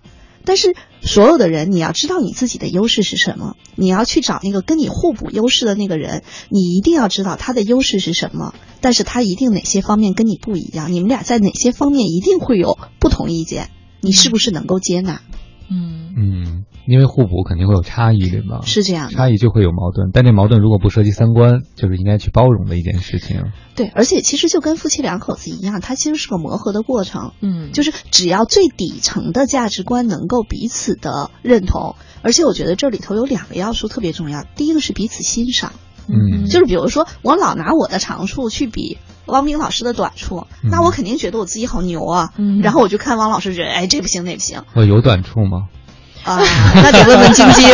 但是所有的人，你要知道你自己的优势是什么，你要去找那个跟你互补优势的那个人，你一定要知道他的优势是什么，但是他一定哪些方面跟你不一样，你们俩在哪些方面一定会有不同意见，你是不是能够接纳？嗯嗯。因为互补肯定会有差异，对吗？是这样，差异就会有矛盾，但这矛盾如果不涉及三观，就是应该去包容的一件事情。对，而且其实就跟夫妻两口子一样，它其实是个磨合的过程。嗯，就是只要最底层的价值观能够彼此的认同，而且我觉得这里头有两个要素特别重要，第一个是彼此欣赏。嗯，就是比如说我老拿我的长处去比汪冰老师的短处，那我肯定觉得我自己好牛啊。嗯，然后我就看汪老师，觉得哎这不行那不行。我有短处吗？啊，那得问问晶晶。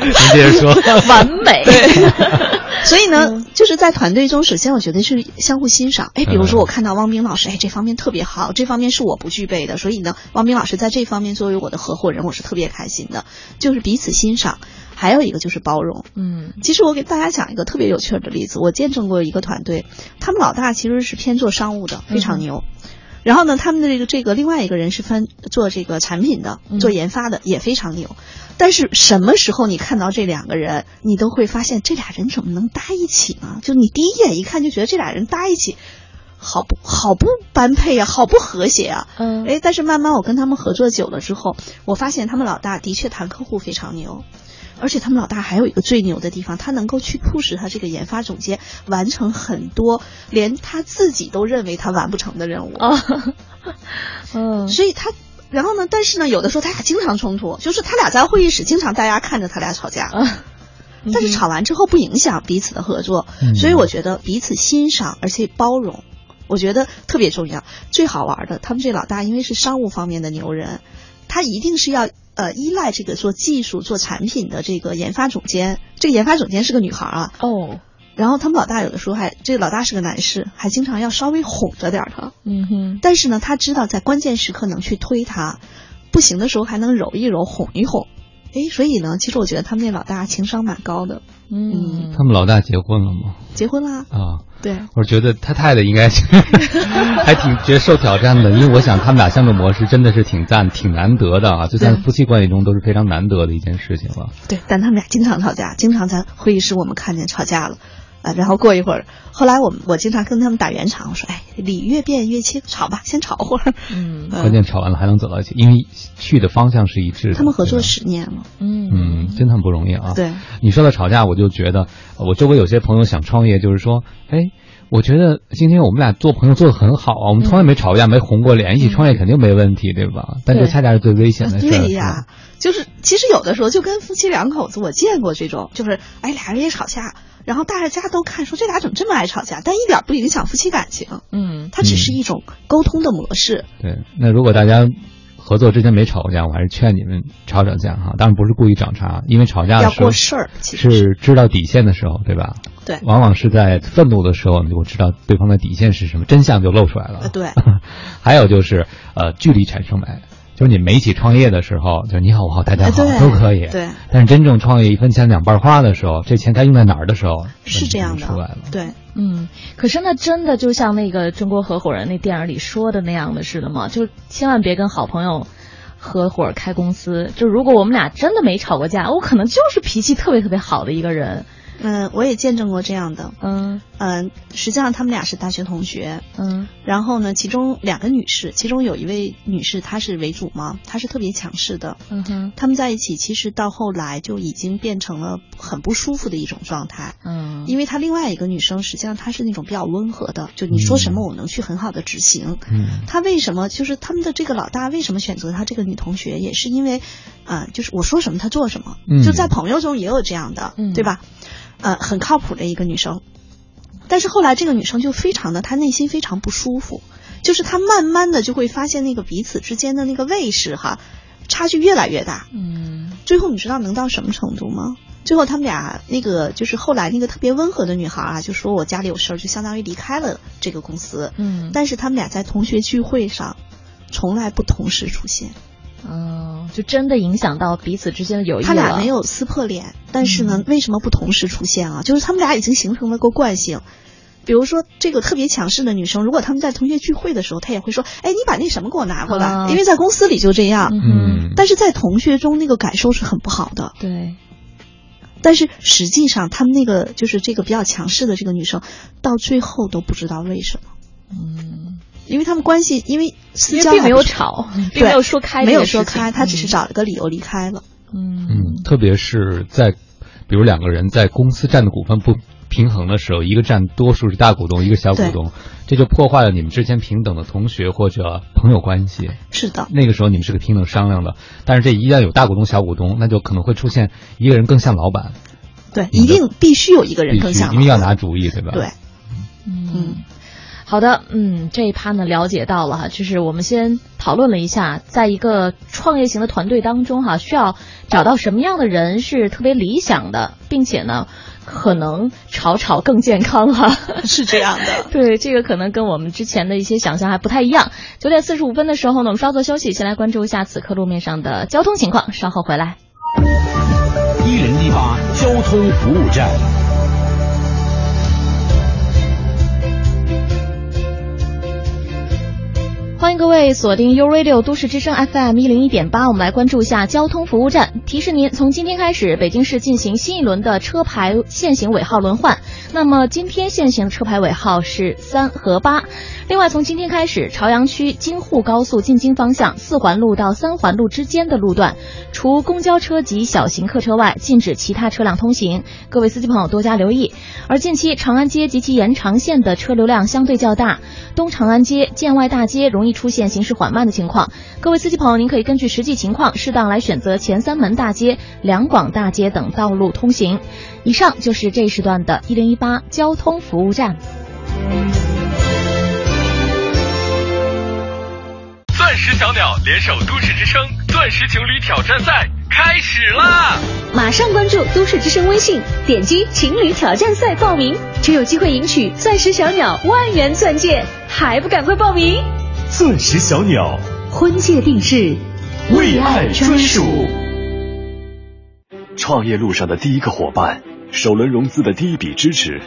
您接着说，完美。所以呢，就是在团队中，首先我觉得是相互欣赏。哎，比如说我看到汪冰老师，哎，这方面特别好，这方面是我不具备的，所以呢，汪冰老师在这方面作为我的合伙人，我是特别开心的。就是彼此欣赏，还有一个就是包容。嗯，其实我给大家讲一个特别有趣的例子，我见证过一个团队，他们老大其实是偏做商务的，非常牛。然后呢，他们的这个这个另外一个人是分做这个产品的，做研发的也非常牛。但是什么时候你看到这两个人，你都会发现这俩人怎么能搭一起呢？就你第一眼一看就觉得这俩人搭一起，好不好不般配啊，好不和谐啊。嗯。哎，但是慢慢我跟他们合作久了之后，我发现他们老大的确谈客户非常牛。而且他们老大还有一个最牛的地方，他能够去 push 他这个研发总监完成很多连他自己都认为他完不成的任务。嗯，所以他，然后呢？但是呢，有的时候他俩经常冲突，就是他俩在会议室经常大家看着他俩吵架，但是吵完之后不影响彼此的合作。所以我觉得彼此欣赏而且包容，我觉得特别重要。最好玩的，他们这老大因为是商务方面的牛人，他一定是要。呃，依赖这个做技术、做产品的这个研发总监，这个研发总监是个女孩啊。哦，然后他们老大有的时候还，这个老大是个男士，还经常要稍微哄着点他。嗯哼。但是呢，他知道在关键时刻能去推他，不行的时候还能揉一揉、哄一哄。哎，所以呢，其实我觉得他们那老大情商蛮高的。嗯，他们老大结婚了吗？结婚啦。啊，对。我觉得他太太应该 还挺觉得受挑战的，因为我想他们俩相处模式真的是挺赞、挺难得的啊，就在夫妻关系中都是非常难得的一件事情了。对，但他们俩经常吵架，经常在会议室我们看见吵架了。啊，然后过一会儿，后来我们我经常跟他们打圆场，我说，哎，理越辩越清，吵吧，先吵会儿。嗯，关键吵完了还能走到一起，因为去的方向是一致的。他们合作十年了，嗯嗯，真的很不容易啊。对，你说到吵架，我就觉得我周围有些朋友想创业，就是说，哎，我觉得今天我们俩做朋友做的很好啊，我们从来没吵架，没红过脸，一起创业肯定没问题，对吧？但这恰恰是最危险的事。对呀，就是其实有的时候就跟夫妻两口子，我见过这种，就是哎，俩人也吵架。然后大家都看说这俩怎么这么爱吵架，但一点不影响夫妻感情。嗯，它只是一种沟通的模式。对，那如果大家合作之前没吵过架，我还是劝你们吵吵架哈。当然不是故意找茬，因为吵架要过事儿，是知道底线的时候，对吧？对，往往是在愤怒的时候，你就知道对方的底线是什么，真相就露出来了。对，还有就是呃，距离产生美。就是你们一起创业的时候，就你好我好大家好都可以。对。但是真正创业一分钱两半花的时候，这钱该用在哪儿的时候，是这样的。出来了。对，嗯。可是那真的就像那个中国合伙人那电影里说的那样的似的吗？就千万别跟好朋友合伙开公司。就如果我们俩真的没吵过架，我可能就是脾气特别特别好的一个人。嗯，我也见证过这样的。嗯嗯，实际上他们俩是大学同学。嗯，然后呢，其中两个女士，其中有一位女士，她是为主嘛，她是特别强势的。嗯哼，他们在一起，其实到后来就已经变成了很不舒服的一种状态。嗯，因为她另外一个女生，实际上她是那种比较温和的，就你说什么我能去很好的执行。嗯，她为什么就是他们的这个老大为什么选择她这个女同学，也是因为，啊，就是我说什么她做什么。嗯，就在朋友中也有这样的，嗯对吧？呃，很靠谱的一个女生，但是后来这个女生就非常的，她内心非常不舒服，就是她慢慢的就会发现那个彼此之间的那个位置哈，差距越来越大。嗯，最后你知道能到什么程度吗？最后他们俩那个就是后来那个特别温和的女孩啊，就说我家里有事儿，就相当于离开了这个公司。嗯，但是他们俩在同学聚会上。从来不同时出现。嗯，就真的影响到彼此之间的友谊他俩没有撕破脸，但是呢，为什么不同时出现啊？就是他们俩已经形成了个惯性。比如说，这个特别强势的女生，如果他们在同学聚会的时候，她也会说：“哎，你把那什么给我拿过来。”因为在公司里就这样。嗯。但是在同学中，那个感受是很不好的。对。但是实际上，他们那个就是这个比较强势的这个女生，到最后都不知道为什么。嗯。因为他们关系，因为私交并没有吵，并没有说开，没有说开，他只是找了个理由离开了。嗯嗯，特别是在，比如两个人在公司占的股份不平衡的时候，一个占多数是大股东，一个小股东，这就破坏了你们之间平等的同学或者朋友关系。是的，那个时候你们是个平等商量的，但是这一旦有大股东、小股东，那就可能会出现一个人更像老板。对，一定必须有一个人更像，因为要拿主意，对吧？对，嗯。好的，嗯，这一趴呢了解到了哈，就是我们先讨论了一下，在一个创业型的团队当中哈，需要找到什么样的人是特别理想的，并且呢，可能吵吵更健康哈，是这样的。对，这个可能跟我们之前的一些想象还不太一样。九点四十五分的时候呢，我们稍作休息，先来关注一下此刻路面上的交通情况，稍后回来。一零一八交通服务站。欢迎各位锁定 U Radio 都市之声 FM 一零一点八，我们来关注一下交通服务站。提示您，从今天开始，北京市进行新一轮的车牌限行尾号轮换。那么今天限行的车牌尾号是三和八。另外，从今天开始，朝阳区京沪高速进京方向四环路到三环路之间的路段，除公交车及小型客车外，禁止其他车辆通行。各位司机朋友多加留意。而近期长安街及其延长线的车流量相对较大，东长安街、建外大街容易出现行驶缓慢的情况。各位司机朋友，您可以根据实际情况，适当来选择前三门大街、两广大街等道路通行。以上就是这一时段的一零一八交通服务站。钻石小鸟联手都市之声钻石情侣挑战赛开始啦！马上关注都市之声微信，点击情侣挑战赛报名，就有机会赢取钻石小鸟万元钻戒，还不赶快报名？钻石小鸟婚戒定制，为爱专属。创业路上的第一个伙伴，首轮融资的第一笔支持，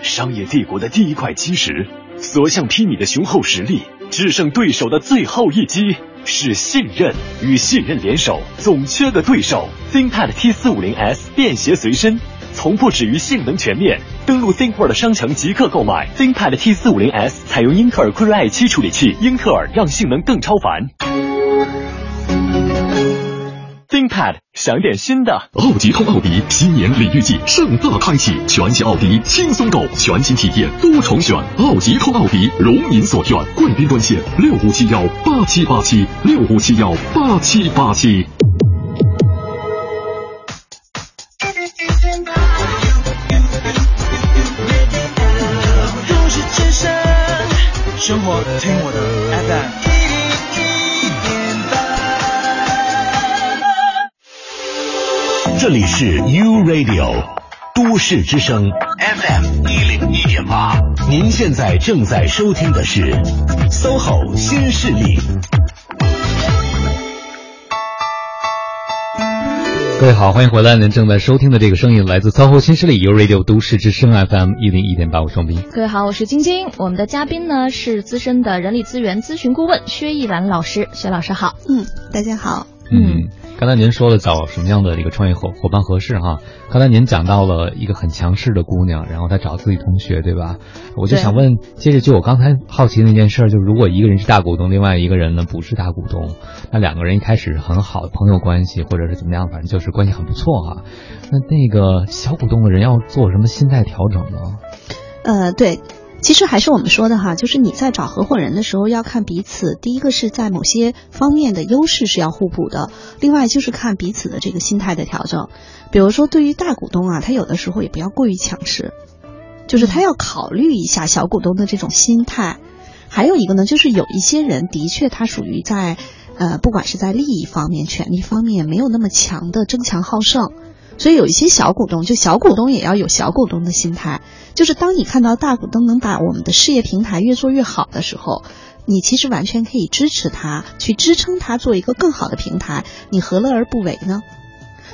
商业帝国的第一块基石，所向披靡的雄厚实力。制胜对手的最后一击是信任，与信任联手，总缺个对手。ThinkPad T 四五零 S 便携随身，从不止于性能全面。登录 ThinkWorld 商城即刻购买 ThinkPad T 四五零 S，采用英特尔酷睿 i 七处理器，英特尔让性能更超凡。ThinkPad 想点新的，奥迪通奥迪新年礼遇季盛大开启，全系奥迪轻松购，全新体验多重选，奥迪通奥迪如您所愿，贵宾专线六五七幺八七八七六五七幺八七八七。生活听我的 FM。这里是 U Radio 都市之声 FM 一零一点八，您现在正在收听的是 SOHO 新势力。各位好，欢迎回来，您正在收听的这个声音来自 SOHO 新势力 U Radio 都市之声 FM 一零一点八，五双斌。各位好，我是晶晶，我们的嘉宾呢是资深的人力资源咨询顾问薛逸兰老师，薛老师好。嗯，大家好。嗯，刚才您说了找什么样的一个创业伙伙伴合适哈？刚才您讲到了一个很强势的姑娘，然后她找自己同学，对吧？我就想问，接着就我刚才好奇那件事，就是如果一个人是大股东，另外一个人呢不是大股东，那两个人一开始很好的朋友关系，或者是怎么样，反正就是关系很不错哈。那那个小股东的人要做什么心态调整呢？呃，对。其实还是我们说的哈，就是你在找合伙人的时候要看彼此，第一个是在某些方面的优势是要互补的，另外就是看彼此的这个心态的调整。比如说，对于大股东啊，他有的时候也不要过于强势，就是他要考虑一下小股东的这种心态。还有一个呢，就是有一些人的确他属于在，呃，不管是在利益方面、权力方面没有那么强的争强好胜。所以有一些小股东，就小股东也要有小股东的心态，就是当你看到大股东能把我们的事业平台越做越好的时候，你其实完全可以支持他，去支撑他做一个更好的平台，你何乐而不为呢？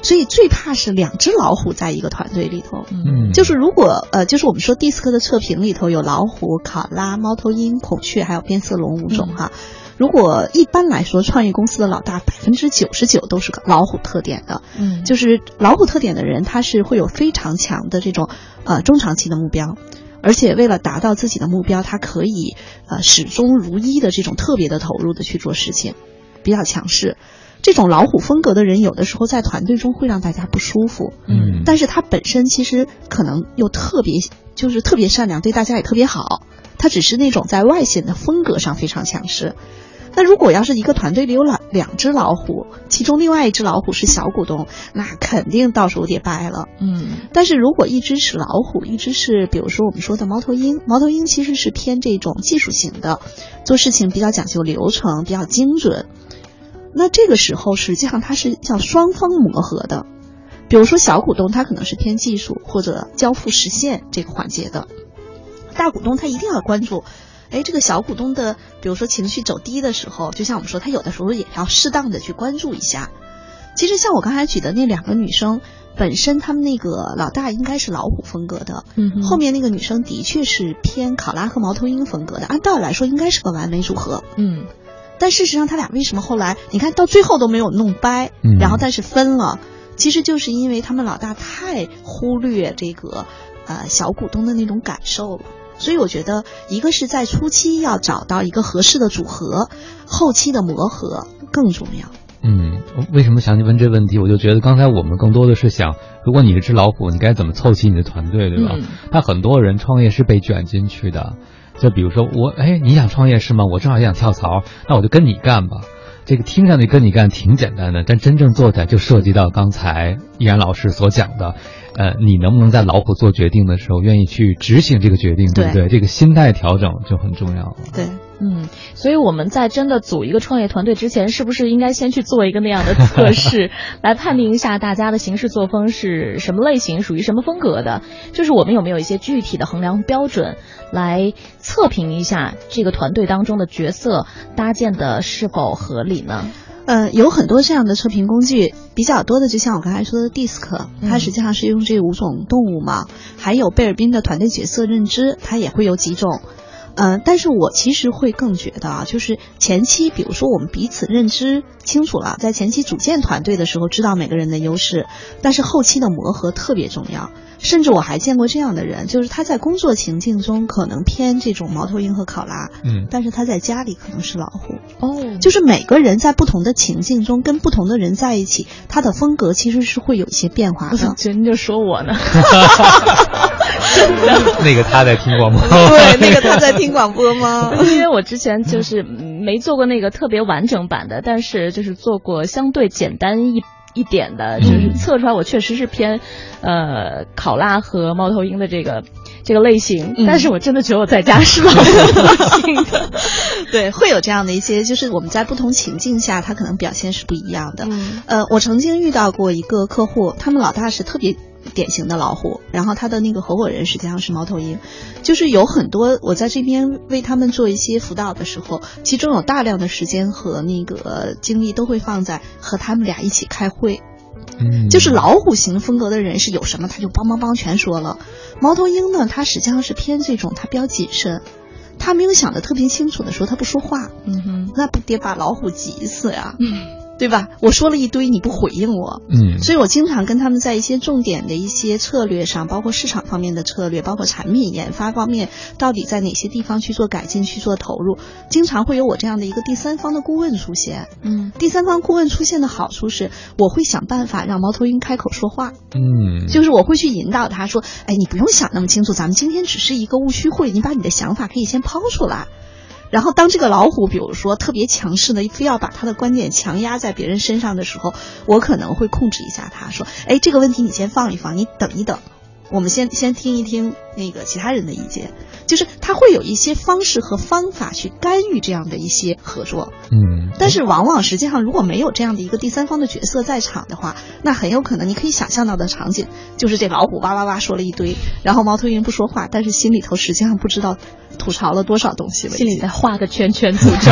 所以最怕是两只老虎在一个团队里头。嗯，就是如果呃，就是我们说 DISC 的测评里头有老虎、考拉、猫头鹰、孔雀，还有变色龙五种哈。如果一般来说，创业公司的老大百分之九十九都是个老虎特点的。嗯，就是老虎特点的人，他是会有非常强的这种呃中长期的目标，而且为了达到自己的目标，他可以呃始终如一的这种特别的投入的去做事情，比较强势。这种老虎风格的人，有的时候在团队中会让大家不舒服。嗯，但是他本身其实可能又特别，就是特别善良，对大家也特别好。他只是那种在外显的风格上非常强势。那如果要是一个团队里有两两只老虎，其中另外一只老虎是小股东，那肯定到时候得掰了。嗯，但是如果一只是老虎，一只是比如说我们说的猫头鹰，猫头鹰其实是偏这种技术型的，做事情比较讲究流程，比较精准。那这个时候，实际上它是叫双方磨合的。比如说，小股东他可能是偏技术或者交付实现这个环节的，大股东他一定要关注，哎，这个小股东的，比如说情绪走低的时候，就像我们说，他有的时候也要适当的去关注一下。其实像我刚才举的那两个女生，本身她们那个老大应该是老虎风格的，嗯，后面那个女生的确是偏考拉和猫头鹰风格的，按道理来说应该是个完美组合，嗯。但事实上，他俩为什么后来你看到最后都没有弄掰，然后但是分了，其实就是因为他们老大太忽略这个呃小股东的那种感受了。所以我觉得，一个是在初期要找到一个合适的组合，后期的磨合更重要。嗯，为什么想起问这问题？我就觉得刚才我们更多的是想，如果你是只老虎，你该怎么凑齐你的团队，对吧？他很多人创业是被卷进去的。就比如说我，哎，你想创业是吗？我正好也想跳槽，那我就跟你干吧。这个听上去跟你干挺简单的，但真正做起来就涉及到刚才依然老师所讲的，呃，你能不能在老虎做决定的时候愿意去执行这个决定，对不对？这个心态调整就很重要了。对。嗯，所以我们在真的组一个创业团队之前，是不是应该先去做一个那样的测试，来判定一下大家的行事作风是什么类型，属于什么风格的？就是我们有没有一些具体的衡量标准，来测评一下这个团队当中的角色搭建的是否合理呢？呃，有很多这样的测评工具，比较多的就像我刚才说的 DISC，它实际上是用这五种动物嘛，还有贝尔宾的团队角色认知，它也会有几种。嗯，但是我其实会更觉得啊，就是前期，比如说我们彼此认知清楚了，在前期组建团队的时候，知道每个人的优势，但是后期的磨合特别重要。甚至我还见过这样的人，就是他在工作情境中可能偏这种猫头鹰和考拉，嗯，但是他在家里可能是老虎。哦，就是每个人在不同的情境中跟不同的人在一起，他的风格其实是会有一些变化的。真就说我呢。真 的那个他在听广播，对，那个他在听广播吗？因为我之前就是没做过那个特别完整版的，但是就是做过相对简单一一点的，就是测出来我确实是偏，呃，考拉和猫头鹰的这个这个类型，但是我真的觉得我在家是老虎型的，对，会有这样的一些，就是我们在不同情境下，他可能表现是不一样的。呃，我曾经遇到过一个客户，他们老大是特别。典型的老虎，然后他的那个合伙人实际上是猫头鹰，就是有很多我在这边为他们做一些辅导的时候，其中有大量的时间和那个精力都会放在和他们俩一起开会。嗯，就是老虎型风格的人是有什么他就帮帮帮全说了，猫头鹰呢，他实际上是偏这种，他比较谨慎，他没有想的特别清楚的时候他不说话，嗯哼，那不得把老虎急死呀。嗯。对吧？我说了一堆，你不回应我，嗯，所以我经常跟他们在一些重点的一些策略上，包括市场方面的策略，包括产品研发方面，到底在哪些地方去做改进、去做投入，经常会有我这样的一个第三方的顾问出现。嗯，第三方顾问出现的好处是，我会想办法让猫头鹰开口说话。嗯，就是我会去引导他说，哎，你不用想那么清楚，咱们今天只是一个务虚会，你把你的想法可以先抛出来。然后，当这个老虎，比如说特别强势的，非要把他的观点强压在别人身上的时候，我可能会控制一下他，说：“哎，这个问题你先放一放，你等一等，我们先先听一听那个其他人的意见，就是他会有一些方式和方法去干预这样的一些合作。嗯，但是往往实际上如果没有这样的一个第三方的角色在场的话，那很有可能你可以想象到的场景就是这老虎哇哇哇说了一堆，然后猫头鹰不说话，但是心里头实际上不知道吐槽了多少东西了，心里再画个圈圈诅咒。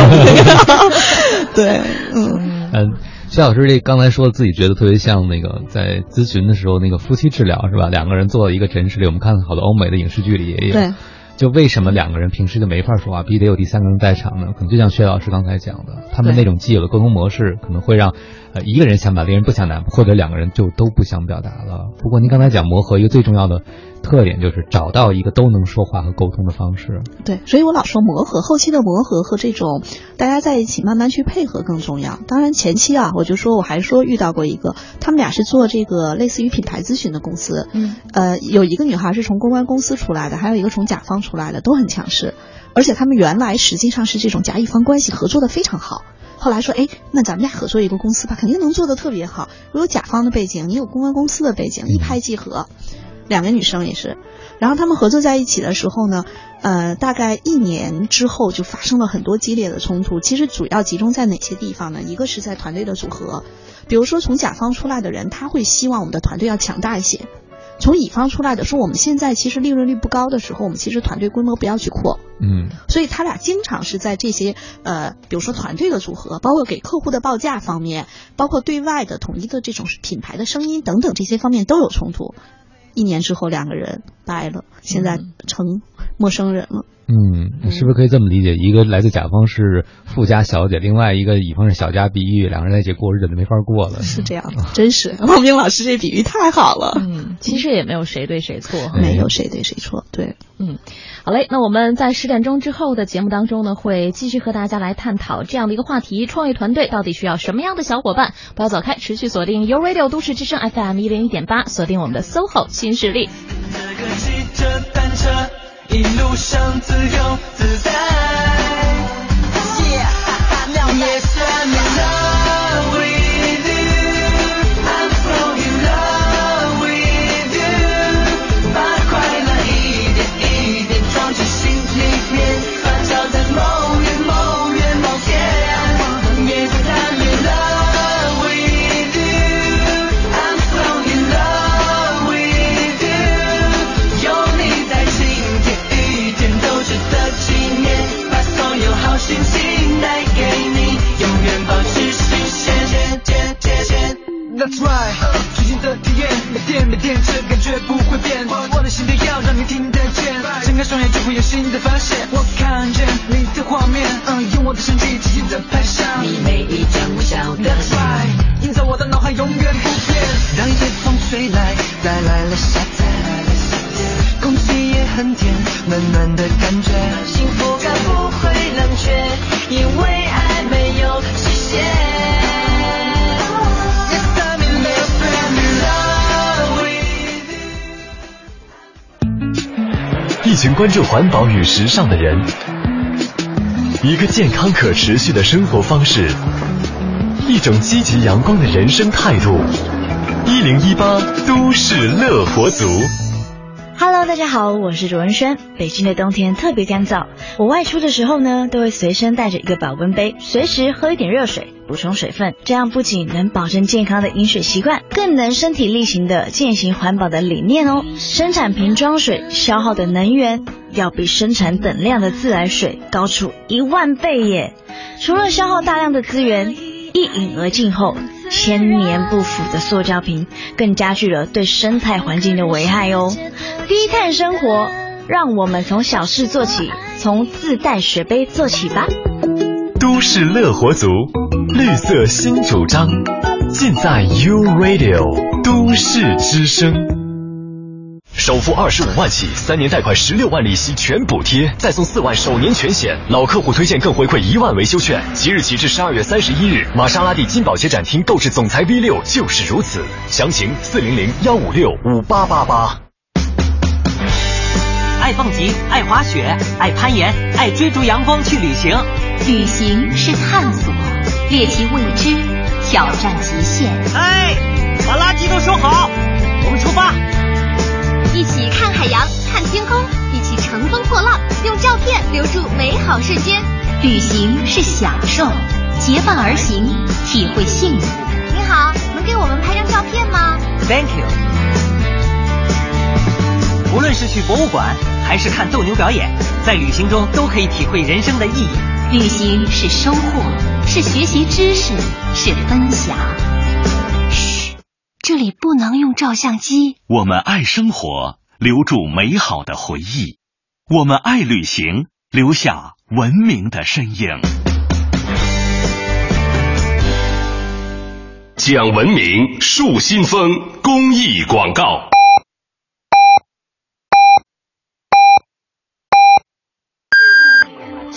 对，嗯嗯。薛老师这刚才说自己觉得特别像那个在咨询的时候那个夫妻治疗是吧？两个人坐在一个诊室里，我们看好多欧美的影视剧里也有。对。就为什么两个人平时就没法说话，必须得有第三个人在场呢？可能就像薛老师刚才讲的，他们那种既有的沟通模式，可能会让呃一个人想表达，另一人不想表达，或者两个人就都不想表达了。不过您刚才讲磨合，一个最重要的。特点就是找到一个都能说话和沟通的方式。对，所以我老说磨合，后期的磨合和这种大家在一起慢慢去配合更重要。当然前期啊，我就说我还说遇到过一个，他们俩是做这个类似于品牌咨询的公司。嗯，呃，有一个女孩是从公关公司出来的，还有一个从甲方出来的，都很强势。而且他们原来实际上是这种甲乙方关系合作的非常好。后来说，哎，那咱们俩合作一个公司吧，肯定能做的特别好。我有甲方的背景，你有公关公司的背景，一拍即合。两个女生也是，然后他们合作在一起的时候呢，呃，大概一年之后就发生了很多激烈的冲突。其实主要集中在哪些地方呢？一个是在团队的组合，比如说从甲方出来的人，他会希望我们的团队要强大一些；从乙方出来的说，我们现在其实利润率不高的时候，我们其实团队规模不要去扩。嗯，所以他俩经常是在这些呃，比如说团队的组合，包括给客户的报价方面，包括对外的统一的这种品牌的声音等等这些方面都有冲突。一年之后，两个人掰了，现在成陌生人了。嗯，是不是可以这么理解？一个来自甲方是富家小姐，另外一个乙方是小家碧玉，两个人在一起过日子就没法过了。是这样的，真是王冰老师这比喻太好了。嗯，其实也没有谁对谁错，没有谁对谁错。对，嗯，好嘞，那我们在十点钟之后的节目当中呢，会继续和大家来探讨这样的一个话题：创业团队到底需要什么样的小伙伴？不要走开，持续锁定 u Radio 都市之声 FM 一零一点八，锁定我们的 SOHO 新势力。一路上自由自在。关注环保与时尚的人，一个健康可持续的生活方式，一种积极阳光的人生态度。一零一八都市乐活族。Hello，大家好，我是卓文萱。北京的冬天特别干燥，我外出的时候呢，都会随身带着一个保温杯，随时喝一点热水，补充水分。这样不仅能保证健康的饮水习惯，更能身体力行的践行环保的理念哦。生产瓶装水消耗的能源要比生产等量的自来水高出一万倍耶！除了消耗大量的资源，一饮而尽后。千年不腐的塑胶瓶，更加剧了对生态环境的危害哦。低碳生活，让我们从小事做起，从自带水杯做起吧。都市乐活族，绿色新主张，尽在 U Radio 都市之声。首付二十五万起，三年贷款十六万利息全补贴，再送四万首年全险，老客户推荐更回馈一万维修券。即日起至十二月三十一日，玛莎拉蒂金宝街展厅购置总裁 V 六就是如此。详情四零零幺五六五八八八。爱蹦极，爱滑雪，爱攀岩，爱追逐阳光去旅行。旅行是探索，猎奇未知，挑战极限。哎，把垃圾都收好，我们出发。一起看海洋、看天空，一起乘风破浪，用照片留住美好瞬间。旅行是享受，结伴而行，体会幸福。你好，能给我们拍张照片吗？Thank you。无论是去博物馆，还是看斗牛表演，在旅行中都可以体会人生的意义。旅行是收获，是学习知识，是分享。嘘，这里不能用照相机。我们爱生活，留住美好的回忆；我们爱旅行，留下文明的身影。讲文明树新风公益广告。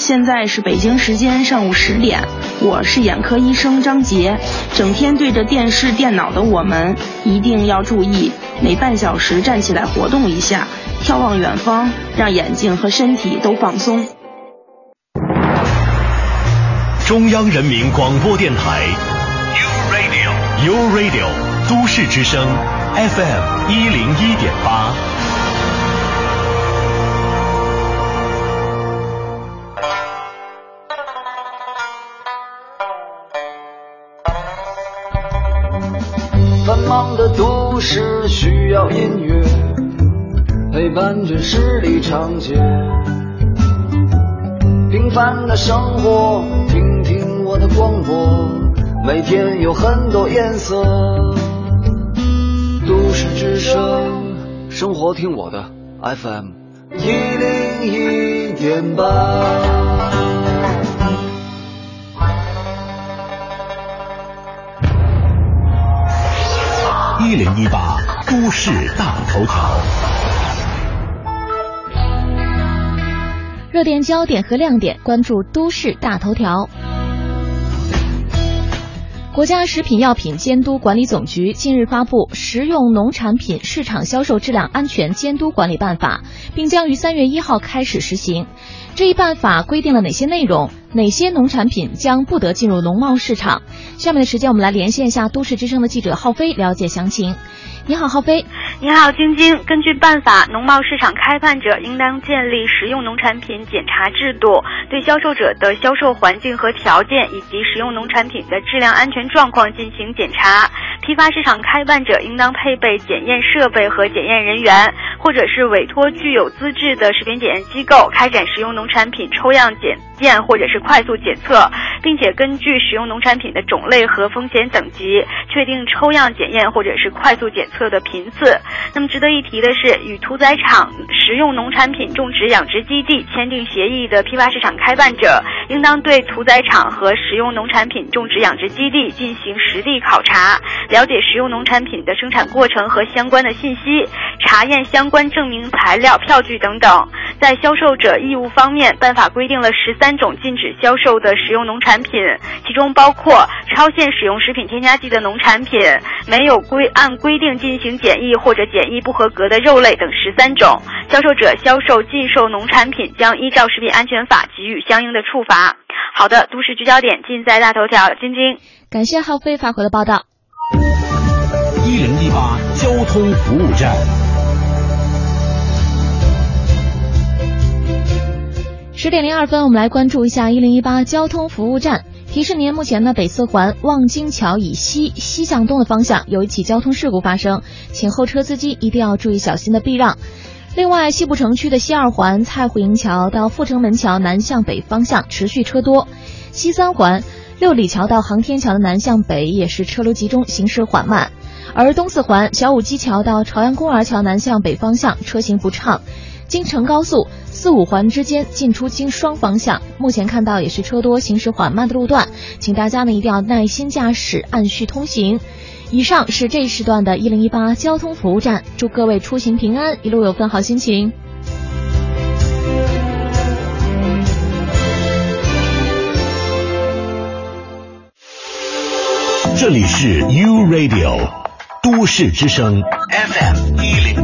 现在是北京时间上午十点，我是眼科医生张杰。整天对着电视、电脑的我们，一定要注意，每半小时站起来活动一下，眺望远方，让眼睛和身体都放松。中央人民广播电台，U Radio，U Radio，都市之声，FM 一零一点八。陪伴着十里长街，平凡的生活，听听我的广播，每天有很多颜色。都市之声，生活听我的 FM 一零一点八。一零一八都市大头条，热点焦点和亮点，关注都市大头条。国家食品药品监督管理总局近日发布《食用农产品市场销售质量安全监督管理办法》，并将于三月一号开始实行。这一办法规定了哪些内容？哪些农产品将不得进入农贸市场？下面的时间，我们来连线一下都市之声的记者浩飞，了解详情。你好，浩飞。你好，晶晶。根据办法，农贸市场开办者应当建立食用农产品检查制度，对销售者的销售环境和条件以及食用农产品的质量安全状况进行检查。批发市场开办者应当配备检验设备和检验人员，或者是委托具有资质的食品检验机构开展食用农产品抽样检验或者是快速检测，并且根据食用农产品的种类和风险等级，确定抽样检验或者是快速检测测的频次。那么值得一提的是，与屠宰场、食用农产品种植养殖基地签订协议的批发市场开办者，应当对屠宰场和食用农产品种植养殖基地进行实地考察。了解食用农产品的生产过程和相关的信息，查验相关证明材料、票据等等。在销售者义务方面，办法规定了十三种禁止销售的食用农产品，其中包括超限使用食品添加剂的农产品，没有规按规定进行检疫或者检疫不合格的肉类等十三种。销售者销售禁售农产品，将依照食品安全法给予相应的处罚。好的，都市聚焦点尽在大头条，晶晶。感谢浩飞发回的报道。一零一八交通服务站，十点零二分，我们来关注一下一零一八交通服务站。提示您，目前呢，北四环望京桥以西西向东的方向有一起交通事故发生，请后车司机一定要注意小心的避让。另外，西部城区的西二环蔡胡营桥到阜成门桥南向北方向持续车多，西三环。六里桥到航天桥的南向北也是车流集中，行驶缓慢；而东四环小武基桥到朝阳公园桥南向北方向车行不畅。京承高速四五环之间进出京双方向，目前看到也是车多，行驶缓慢的路段，请大家呢一定要耐心驾驶，按序通行。以上是这一时段的一零一八交通服务站，祝各位出行平安，一路有份好心情。这里是 U Radio 都市之声 FM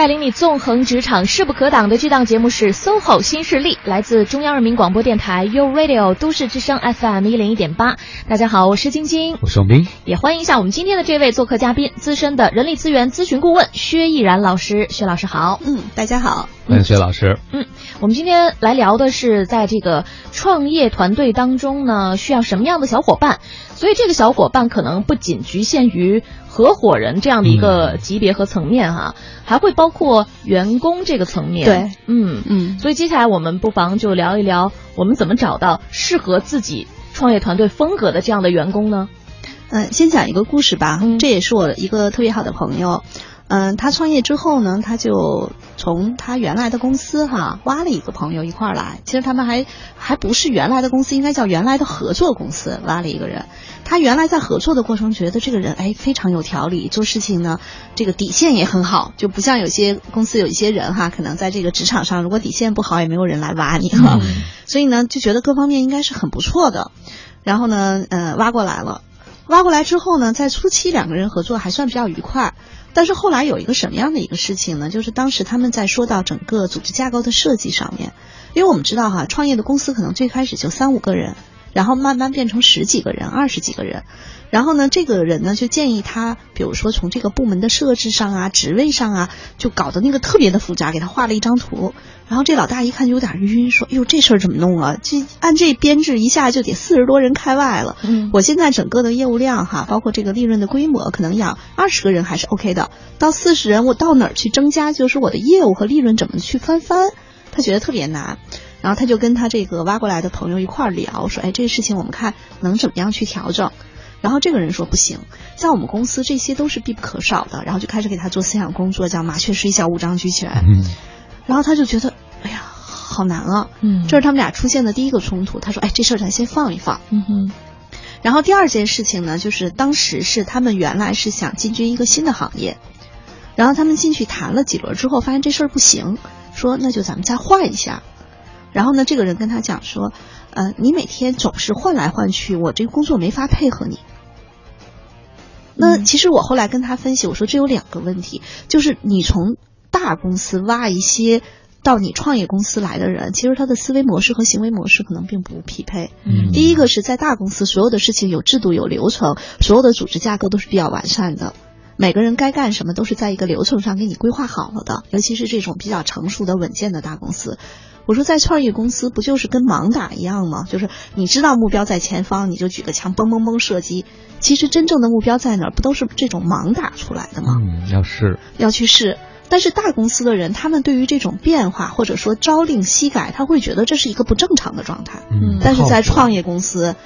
带领你纵横职场势不可挡的这档节目是 SOHO 新势力，来自中央人民广播电台 u Radio 都市之声 FM 一零一点八。大家好，我是晶晶，我是王斌，也欢迎一下我们今天的这位做客嘉宾，资深的人力资源咨询顾问薛毅然老师。薛老师好，嗯，大家好，欢迎薛老师。嗯，我们今天来聊的是在这个创业团队当中呢，需要什么样的小伙伴？所以这个小伙伴可能不仅局限于合伙人这样的一个级别和层面哈，还会包括员工这个层面。对，嗯嗯。所以接下来我们不妨就聊一聊，我们怎么找到适合自己创业团队风格的这样的员工呢？嗯，先讲一个故事吧。这也是我一个特别好的朋友。嗯，他创业之后呢，他就从他原来的公司哈挖了一个朋友一块儿来。其实他们还还不是原来的公司，应该叫原来的合作公司挖了一个人。他原来在合作的过程觉得这个人哎非常有条理，做事情呢这个底线也很好，就不像有些公司有一些人哈，可能在这个职场上如果底线不好，也没有人来挖你哈。所以呢，就觉得各方面应该是很不错的。然后呢，呃，挖过来了。挖过来之后呢，在初期两个人合作还算比较愉快。但是后来有一个什么样的一个事情呢？就是当时他们在说到整个组织架构的设计上面，因为我们知道哈，创业的公司可能最开始就三五个人，然后慢慢变成十几个人、二十几个人，然后呢，这个人呢就建议他，比如说从这个部门的设置上啊、职位上啊，就搞得那个特别的复杂，给他画了一张图。然后这老大一看就有点晕，说：“哟，这事儿怎么弄啊？这按这编制一下就得四十多人开外了。嗯，我现在整个的业务量哈，包括这个利润的规模，可能养二十个人还是 OK 的。到四十人，我到哪儿去增加？就是我的业务和利润怎么去翻番？他觉得特别难。然后他就跟他这个挖过来的朋友一块儿聊，说：哎，这个事情我们看能怎么样去调整？然后这个人说不行，在我们公司这些都是必不可少的。然后就开始给他做思想工作，叫麻雀虽小，五脏俱全。嗯。然后他就觉得，哎呀，好难啊！嗯，这是他们俩出现的第一个冲突。他说：“哎，这事儿咱先放一放。”嗯哼。然后第二件事情呢，就是当时是他们原来是想进军一个新的行业，然后他们进去谈了几轮之后，发现这事儿不行，说那就咱们再换一下。然后呢，这个人跟他讲说：“呃，你每天总是换来换去，我这个工作没法配合你。”那其实我后来跟他分析，我说这有两个问题，就是你从大公司挖一些到你创业公司来的人，其实他的思维模式和行为模式可能并不匹配。嗯，第一个是在大公司，所有的事情有制度、有流程，所有的组织架构都是比较完善的，每个人该干什么都是在一个流程上给你规划好了的。尤其是这种比较成熟的、稳健的大公司，我说在创业公司不就是跟盲打一样吗？就是你知道目标在前方，你就举个枪嘣嘣嘣射击。其实真正的目标在哪儿？不都是这种盲打出来的吗？嗯，要试，要去试。但是大公司的人，他们对于这种变化或者说朝令夕改，他会觉得这是一个不正常的状态。嗯，但是在创业公司，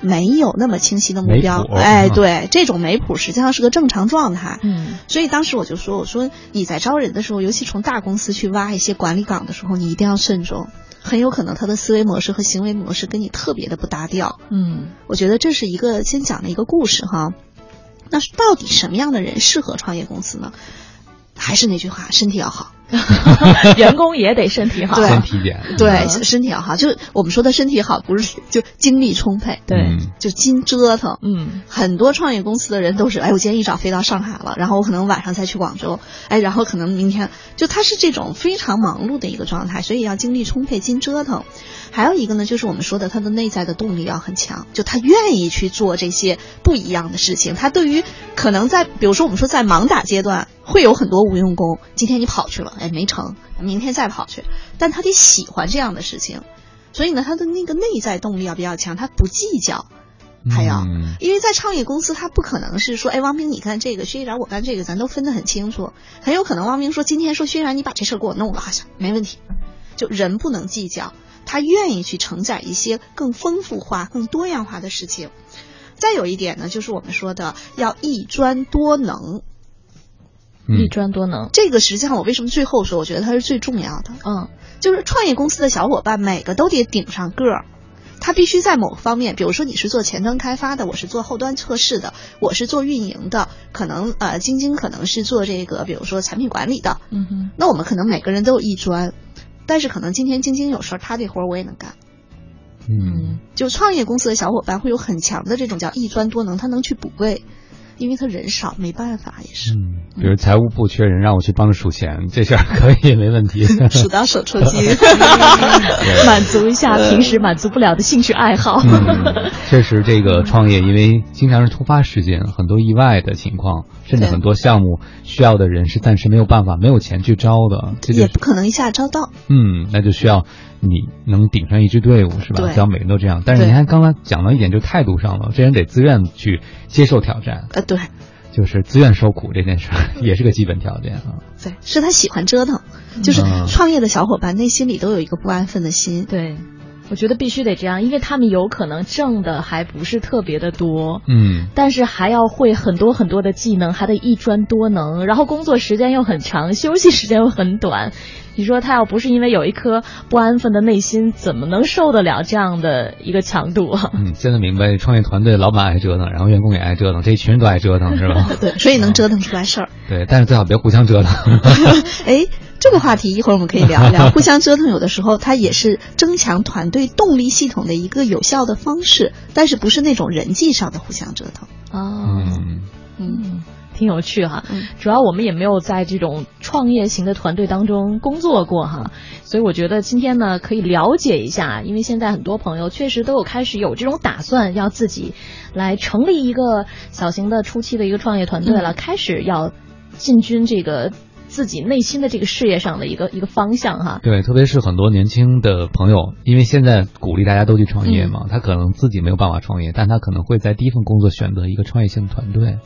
没有那么清晰的目标。哎，对，这种没谱实际上是个正常状态。嗯，所以当时我就说，我说你在招人的时候，尤其从大公司去挖一些管理岗的时候，你一定要慎重。很有可能他的思维模式和行为模式跟你特别的不搭调。嗯，我觉得这是一个先讲的一个故事哈。那到底什么样的人适合创业公司呢？还是那句话，身体要好，员工也得身体好，对，身体点，对，身体要好。就我们说的身体好，不是就精力充沛，对，就筋折腾。嗯，很多创业公司的人都是，哎，我今天一早飞到上海了，然后我可能晚上再去广州，哎，然后可能明天就他是这种非常忙碌的一个状态，所以要精力充沛，筋折腾。还有一个呢，就是我们说的他的内在的动力要很强，就他愿意去做这些不一样的事情。他对于可能在比如说我们说在盲打阶段会有很多无用功，今天你跑去了，哎没成，明天再跑去，但他得喜欢这样的事情，所以呢，他的那个内在动力要比较强，他不计较。还要，因为在创业公司，他不可能是说，哎，王明你干这个，薛然我干这个，咱都分得很清楚。很有可能王明说，今天说薛然你把这事儿给我弄了，好像没问题。就人不能计较。他愿意去承载一些更丰富化、更多样化的事情。再有一点呢，就是我们说的要一专多能。一专多能，这个实际上我为什么最后说，我觉得它是最重要的。嗯，就是创业公司的小伙伴每个都得顶上个儿，他必须在某个方面，比如说你是做前端开发的，我是做后端测试的，我是做运营的，可能呃晶晶可能是做这个，比如说产品管理的。嗯哼，那我们可能每个人都有一专。但是可能今天晶晶有事儿，他这活儿我也能干。嗯，就创业公司的小伙伴会有很强的这种叫一专多能，他能去补位。因为他人少，没办法也是。嗯，比如财务部缺人，让我去帮着数钱，这事儿 可以没问题。数到手抽筋，满足一下平时满足不了的兴趣爱好。确实，这个创业因为经常是突发事件，很多意外的情况，甚至很多项目需要的人是暂时没有办法、没有钱去招的，也不可能一下招到。嗯，那就需要你能顶上一支队伍，是吧？只要每个人都这样。但是你看刚才讲到一点，就态度上了，这人得自愿去接受挑战。呃，对。就是自愿受苦这件事 也是个基本条件啊。对，是他喜欢折腾。就是创业的小伙伴内心里都有一个不安分的心。对，我觉得必须得这样，因为他们有可能挣的还不是特别的多，嗯，但是还要会很多很多的技能，还得一专多能，然后工作时间又很长，休息时间又很短。你说他要不是因为有一颗不安分的内心，怎么能受得了这样的一个强度啊？嗯，现在明白，创业团队老板爱折腾，然后员工也爱折腾，这一群人都爱折腾，是吧？对，所以能折腾出来事儿。对，但是最好别互相折腾。哎，这个话题一会儿我们可以聊一聊。互相折腾，有的时候它也是增强团队动力系统的一个有效的方式，但是不是那种人际上的互相折腾。哦，嗯。挺有趣哈，主要我们也没有在这种创业型的团队当中工作过哈，所以我觉得今天呢可以了解一下，因为现在很多朋友确实都有开始有这种打算，要自己来成立一个小型的初期的一个创业团队了，开始要进军这个自己内心的这个事业上的一个一个方向哈。对，特别是很多年轻的朋友，因为现在鼓励大家都去创业嘛，他可能自己没有办法创业，但他可能会在第一份工作选择一个创业性的团队。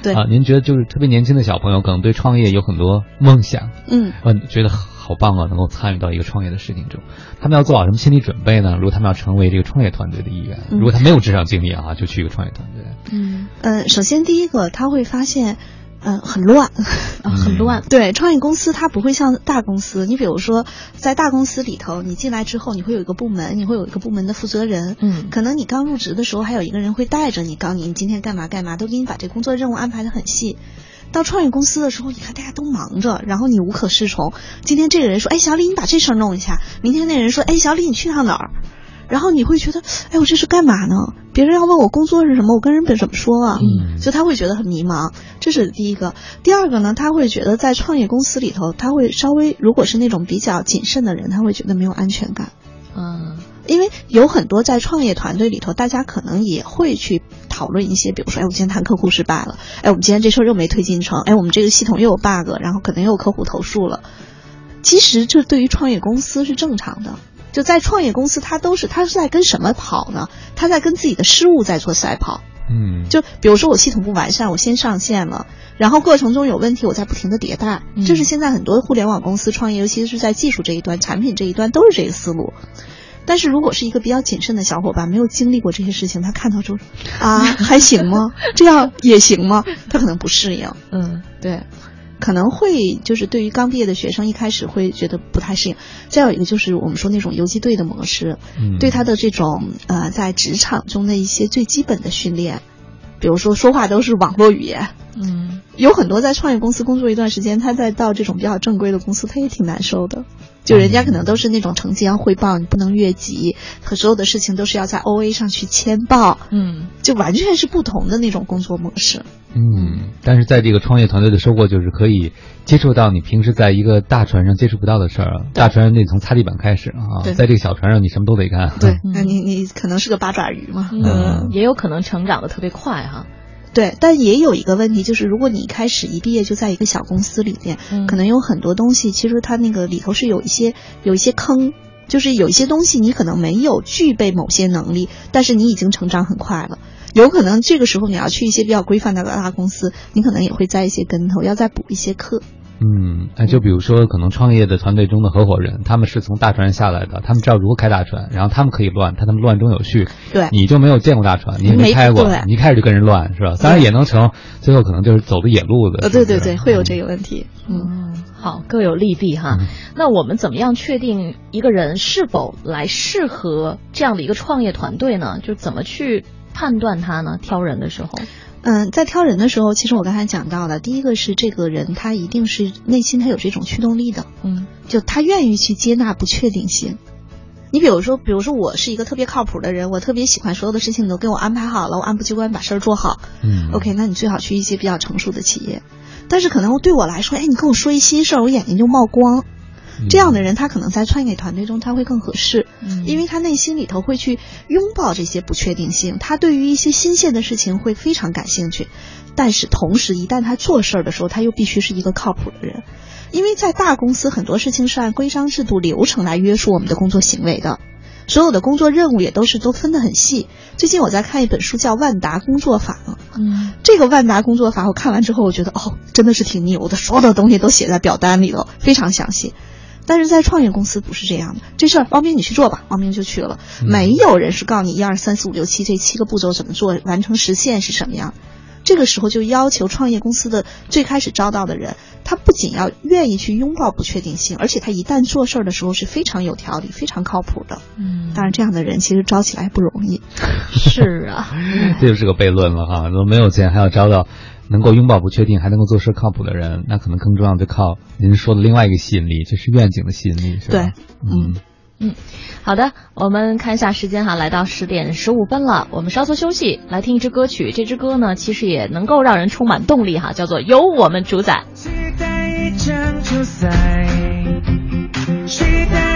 对啊，您觉得就是特别年轻的小朋友，可能对创业有很多梦想，嗯，觉得好棒啊，能够参与到一个创业的事情中。他们要做好什么心理准备呢？如果他们要成为这个创业团队的一员，如果他没有职场经历啊，就去一个创业团队。嗯呃，首先第一个他会发现。嗯，很乱，很乱。对，创业公司它不会像大公司。你比如说，在大公司里头，你进来之后，你会有一个部门，你会有一个部门的负责人。嗯，可能你刚入职的时候，还有一个人会带着你，告诉你你今天干嘛干嘛，都给你把这工作任务安排的很细。到创业公司的时候，你看大家都忙着，然后你无可适从。今天这个人说：“哎，小李，你把这事儿弄一下。”明天那人说：“哎，小李，你去趟哪儿？”然后你会觉得，哎，我这是干嘛呢？别人要问我工作是什么，我跟人本怎么说啊？嗯，就他会觉得很迷茫，这是第一个。第二个呢，他会觉得在创业公司里头，他会稍微，如果是那种比较谨慎的人，他会觉得没有安全感。嗯，因为有很多在创业团队里头，大家可能也会去讨论一些，比如说，哎，我今天谈客户失败了，哎，我们今天这事儿又没推进成，哎，我们这个系统又有 bug，然后可能又有客户投诉了。其实这对于创业公司是正常的。就在创业公司，他都是他是在跟什么跑呢？他在跟自己的失误在做赛跑。嗯，就比如说我系统不完善，我先上线了，然后过程中有问题，我在不停的迭代。这是现在很多互联网公司创业，尤其是在技术这一端、产品这一端，都是这个思路。但是如果是一个比较谨慎的小伙伴，没有经历过这些事情，他看到就啊，还行吗？这样也行吗？他可能不适应。嗯，对。可能会就是对于刚毕业的学生一开始会觉得不太适应，再有一个就是我们说那种游击队的模式，对他的这种呃在职场中的一些最基本的训练，比如说说话都是网络语言，嗯，有很多在创业公司工作一段时间，他再到这种比较正规的公司，他也挺难受的。就人家可能都是那种成绩要汇报，你不能越级，和所有的事情都是要在 O A 上去签报，嗯，就完全是不同的那种工作模式。嗯，但是在这个创业团队的收获就是可以接触到你平时在一个大船上接触不到的事儿。大船得从擦地板开始啊，在这个小船上你什么都得干。对，那你你可能是个八爪鱼嘛，嗯，也有可能成长的特别快哈。对，但也有一个问题，就是如果你一开始一毕业就在一个小公司里面，可能有很多东西，其实它那个里头是有一些有一些坑，就是有一些东西你可能没有具备某些能力，但是你已经成长很快了。有可能这个时候你要去一些比较规范的大公司，你可能也会栽一些跟头，要再补一些课。嗯，那，就比如说，可能创业的团队中的合伙人，他们是从大船上下来的，他们知道如何开大船，然后他们可以乱，但他们乱中有序。对，你就没有见过大船，你也没开过，你一开始就跟人乱，是吧？当然也能成，最后可能就是走的野路子。呃，对对对，会有这个问题。嗯，好，各有利弊哈。那我们怎么样确定一个人是否来适合这样的一个创业团队呢？就怎么去判断他呢？挑人的时候。嗯，在挑人的时候，其实我刚才讲到了，第一个是这个人他一定是内心他有这种驱动力的，嗯，就他愿意去接纳不确定性。你比如说，比如说我是一个特别靠谱的人，我特别喜欢所有的事情都给我安排好了，我按部就班把事儿做好。嗯，OK，那你最好去一些比较成熟的企业。但是可能对我来说，哎，你跟我说一新事儿，我眼睛就冒光。这样的人，他可能在创业团队中他会更合适，因为他内心里头会去拥抱这些不确定性，他对于一些新鲜的事情会非常感兴趣。但是同时，一旦他做事儿的时候，他又必须是一个靠谱的人，因为在大公司很多事情是按规章制度流程来约束我们的工作行为的。所有的工作任务也都是都分得很细。最近我在看一本书，叫《万达工作法》。嗯，这个万达工作法，我看完之后，我觉得哦，真的是挺牛的，所有的东西都写在表单里头，非常详细。但是在创业公司不是这样的，这事儿王明你去做吧，王明就去了。没有人是告诉你一二三四五六七这七个步骤怎么做，完成实现是什么样。这个时候就要求创业公司的最开始招到的人，他不仅要愿意去拥抱不确定性，而且他一旦做事儿的时候是非常有条理、非常靠谱的。嗯，当然这样的人其实招起来不容易。是啊，这就是个悖论了哈。都没有钱还要招到能够拥抱不确定、还能够做事靠谱的人，那可能更重要的靠您说的另外一个吸引力，就是愿景的吸引力，是吧？对，嗯。嗯，好的，我们看一下时间哈，来到十点十五分了，我们稍作休息，来听一支歌曲。这支歌呢，其实也能够让人充满动力哈，叫做《由我们主宰》。期待一场球赛，期待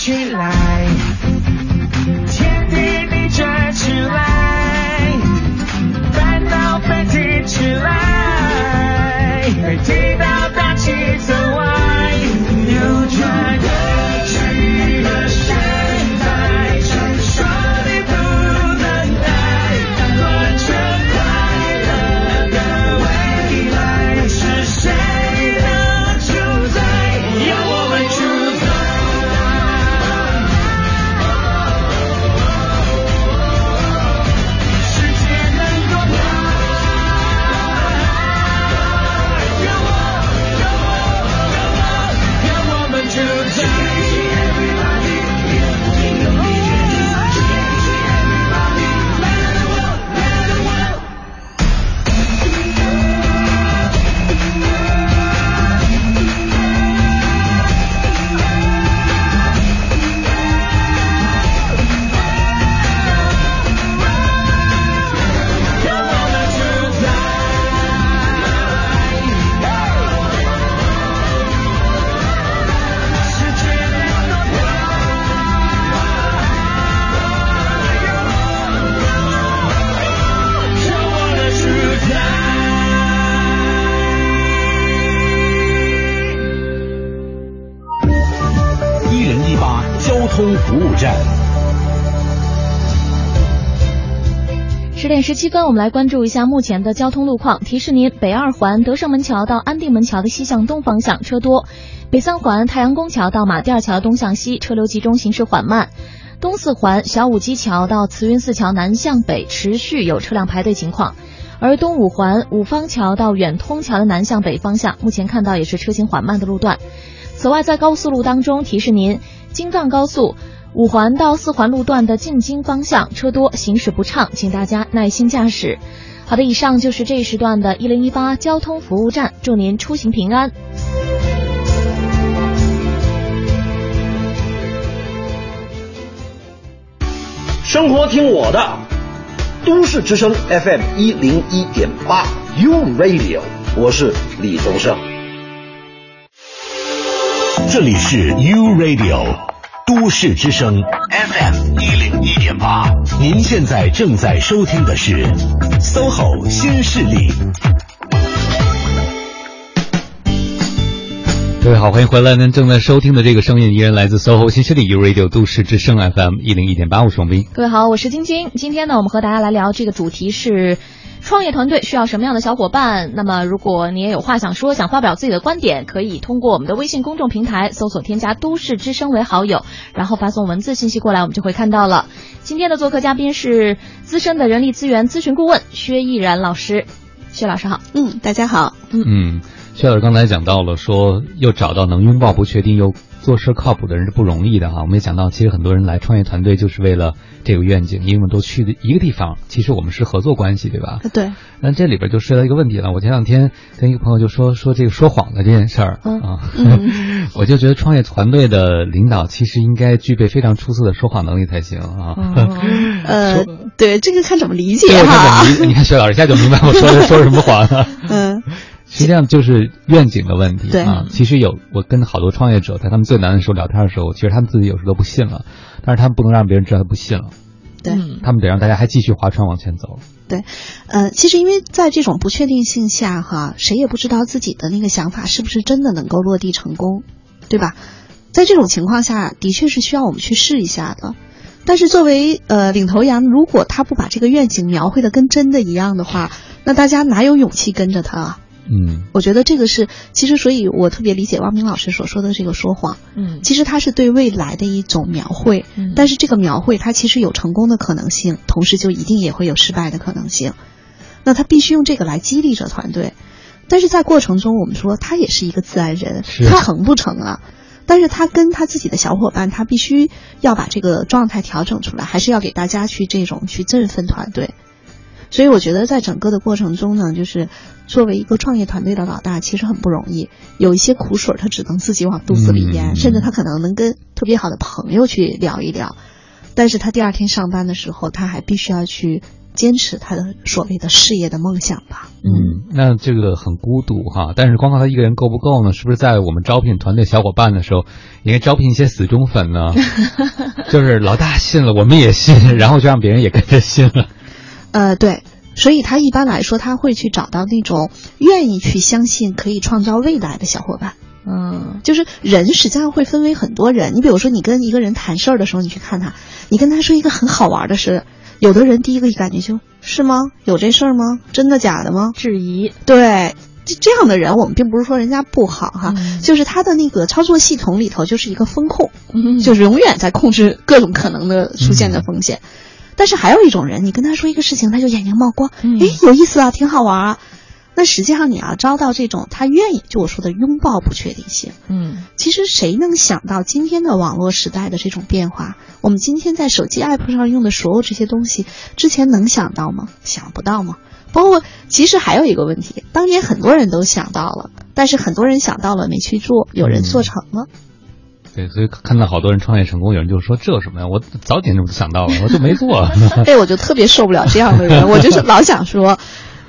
起来，服务站。十点十七分，我们来关注一下目前的交通路况。提示您：北二环德胜门桥到安定门桥的西向东方向车多；北三环太阳宫桥到马甸二桥东向西车流集中，行驶缓慢；东四环小武基桥到慈云寺桥南向北持续有车辆排队情况。而东五环五方桥到远通桥的南向北方向，目前看到也是车行缓慢的路段。此外，在高速路当中，提示您京藏高速五环到四环路段的进京方向车多，行驶不畅，请大家耐心驾驶。好的，以上就是这一时段的一零一八交通服务站，祝您出行平安。生活听我的，都市之声 FM 一零一点八 U Radio，我是李宗盛。这里是 U Radio，都市之声 FM 一零一点八，您现在正在收听的是 SOHO 新势力。各位好，欢迎回来。您正在收听的这个声音依然来自 SOHO 新势力 U Radio 都市之声 FM 一零一点八，我是王斌。各位好，我是晶晶。今天呢，我们和大家来聊这个主题是。创业团队需要什么样的小伙伴？那么，如果你也有话想说，想发表自己的观点，可以通过我们的微信公众平台搜索添加“都市之声”为好友，然后发送文字信息过来，我们就会看到了。今天的做客嘉宾是资深的人力资源咨询顾问薛毅然老师，薛老师好。嗯，大家好。嗯，薛老师刚才讲到了，说又找到能拥抱不确定又。做事靠谱的人是不容易的哈，我们也讲到，其实很多人来创业团队就是为了这个愿景，因为我们都去的一个地方，其实我们是合作关系，对吧？对。那这里边就涉及到一个问题了，我前两天跟一个朋友就说说这个说谎的这件事儿啊，我就觉得创业团队的领导其实应该具备非常出色的说谎能力才行啊。呃，对，这个看怎么理解哈。你看薛老师一下就明白我说的 说什么谎了。嗯。实际上就是愿景的问题啊。其实有我跟好多创业者在他们最难的时候聊天的时候，其实他们自己有时候都不信了，但是他们不能让别人知道他不信了。对，他们得让大家还继续划船往前走。对，呃，其实因为在这种不确定性下，哈，谁也不知道自己的那个想法是不是真的能够落地成功，对吧？在这种情况下的确是需要我们去试一下的。但是作为呃领头羊，如果他不把这个愿景描绘的跟真的一样的话，那大家哪有勇气跟着他啊？嗯，我觉得这个是，其实所以我特别理解汪明老师所说的这个说谎。嗯，其实他是对未来的一种描绘，但是这个描绘它其实有成功的可能性，同时就一定也会有失败的可能性。那他必须用这个来激励着团队，但是在过程中，我们说他也是一个自然人，他成不成啊？但是他跟他自己的小伙伴，他必须要把这个状态调整出来，还是要给大家去这种去振奋团队。所以我觉得在整个的过程中呢，就是作为一个创业团队的老大，其实很不容易。有一些苦水，他只能自己往肚子里咽，甚至他可能能跟特别好的朋友去聊一聊。但是他第二天上班的时候，他还必须要去坚持他的所谓的事业的梦想吧。嗯，那这个很孤独哈。但是光靠他一个人够不够呢？是不是在我们招聘团队小伙伴的时候，应该招聘一些死忠粉呢？就是老大信了，我们也信，然后就让别人也跟着信了。呃，对，所以他一般来说他会去找到那种愿意去相信可以创造未来的小伙伴。嗯，就是人实际上会分为很多人。你比如说，你跟一个人谈事儿的时候，你去看他，你跟他说一个很好玩的事，有的人第一个感觉就是吗？有这事儿吗？真的假的吗？质疑。对，这这样的人，我们并不是说人家不好哈，就是他的那个操作系统里头就是一个风控，就是永远在控制各种可能的出现的风险。但是还有一种人，你跟他说一个事情，他就眼睛冒光，哎，有意思啊，挺好玩啊。那实际上你要招到这种他愿意，就我说的拥抱不确定性。嗯，其实谁能想到今天的网络时代的这种变化？我们今天在手机 app 上用的所有这些东西，之前能想到吗？想不到吗？包括其实还有一个问题，当年很多人都想到了，但是很多人想到了没去做，有人做成了。对，所以看到好多人创业成功，有人就说这有什么呀？我早点就想到了，我就没做。对，我就特别受不了这样的人，我就是老想说，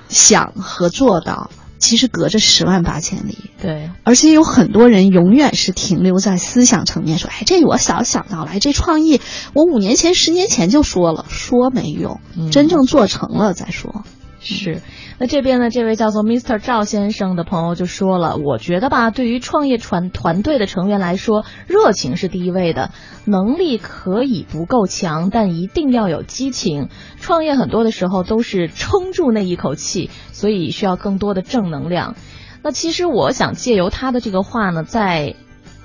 想和做到其实隔着十万八千里。对，而且有很多人永远是停留在思想层面，说，哎，这我早想到了，哎，这创意我五年前、十年前就说了，说没用，真正做成了再说。是。那这边呢，这位叫做 Mr. 赵先生的朋友就说了，我觉得吧，对于创业团团队的成员来说，热情是第一位的，能力可以不够强，但一定要有激情。创业很多的时候都是撑住那一口气，所以需要更多的正能量。那其实我想借由他的这个话呢，再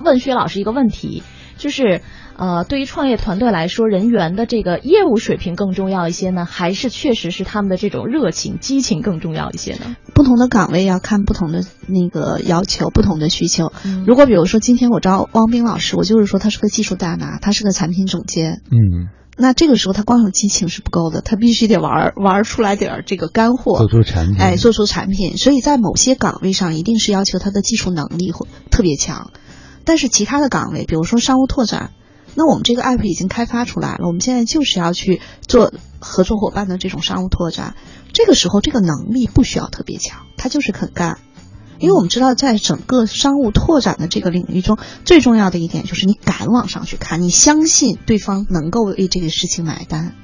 问薛老师一个问题，就是。呃，对于创业团队来说，人员的这个业务水平更重要一些呢，还是确实是他们的这种热情、激情更重要一些呢？不同的岗位要看不同的那个要求、不同的需求。如果比如说今天我招汪冰老师，我就是说他是个技术大拿，他是个产品总监。嗯，那这个时候他光有激情是不够的，他必须得玩玩出来点这个干货，做出产品。哎，做出产品。所以在某些岗位上，一定是要求他的技术能力会特别强，但是其他的岗位，比如说商务拓展。那我们这个 app 已经开发出来了，我们现在就是要去做合作伙伴的这种商务拓展。这个时候，这个能力不需要特别强，他就是肯干。因为我们知道，在整个商务拓展的这个领域中，最重要的一点就是你敢往上去看，你相信对方能够为这个事情买单。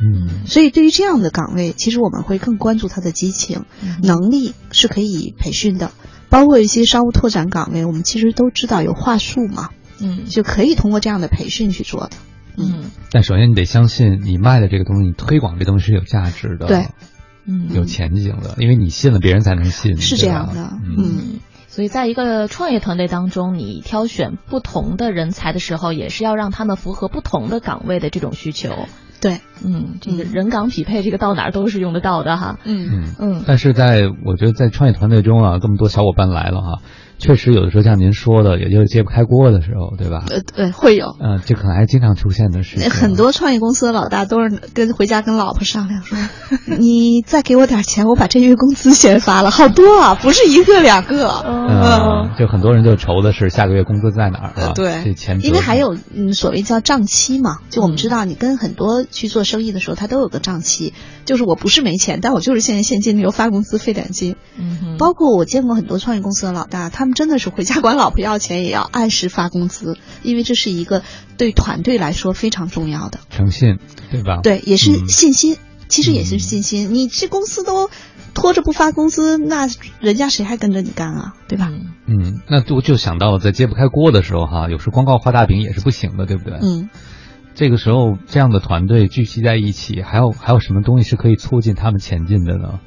嗯，所以对于这样的岗位，其实我们会更关注他的激情、能力是可以培训的。包括一些商务拓展岗位，我们其实都知道有话术嘛，嗯，就可以通过这样的培训去做的。嗯，但首先你得相信你卖的这个东西，你推广这东西是有价值的，对，嗯，有前景的，因为你信了，别人才能信，是这样的，嗯。所以，在一个创业团队当中，你挑选不同的人才的时候，也是要让他们符合不同的岗位的这种需求。对，嗯，这个人岗匹配，这个到哪儿都是用得到的哈。嗯嗯嗯。但是在我觉得在创业团队中啊，这么多小伙伴来了哈。确实，有的时候像您说的，也就是揭不开锅的时候，对吧？呃，对，会有。嗯，这可能还经常出现的事情。很多创业公司的老大都是跟回家跟老婆商量说：“ 你再给我点钱，我把这月工资先发了。”好多啊，不是一个两个。嗯，就很多人就愁的是下个月工资在哪儿啊？对，这钱。因为还有嗯，所谓叫账期嘛，就我们知道，你跟很多去做生意的时候，他都有个账期，就是我不是没钱，但我就是现在现金流发工资费点金。嗯包括我见过很多创业公司的老大，他们真的是回家管老婆要钱，也要按时发工资，因为这是一个对团队来说非常重要的诚信，对吧？对，也是嗯信心，其实也是信心。你这公司都拖着不发工资，那人家谁还跟着你干啊？对吧？嗯，那我就想到了，在揭不开锅的时候哈，有时光靠画大饼也是不行的，对不对？嗯。这个时候，这样的团队聚集在一起，还有还有什么东西是可以促进他们前进的呢？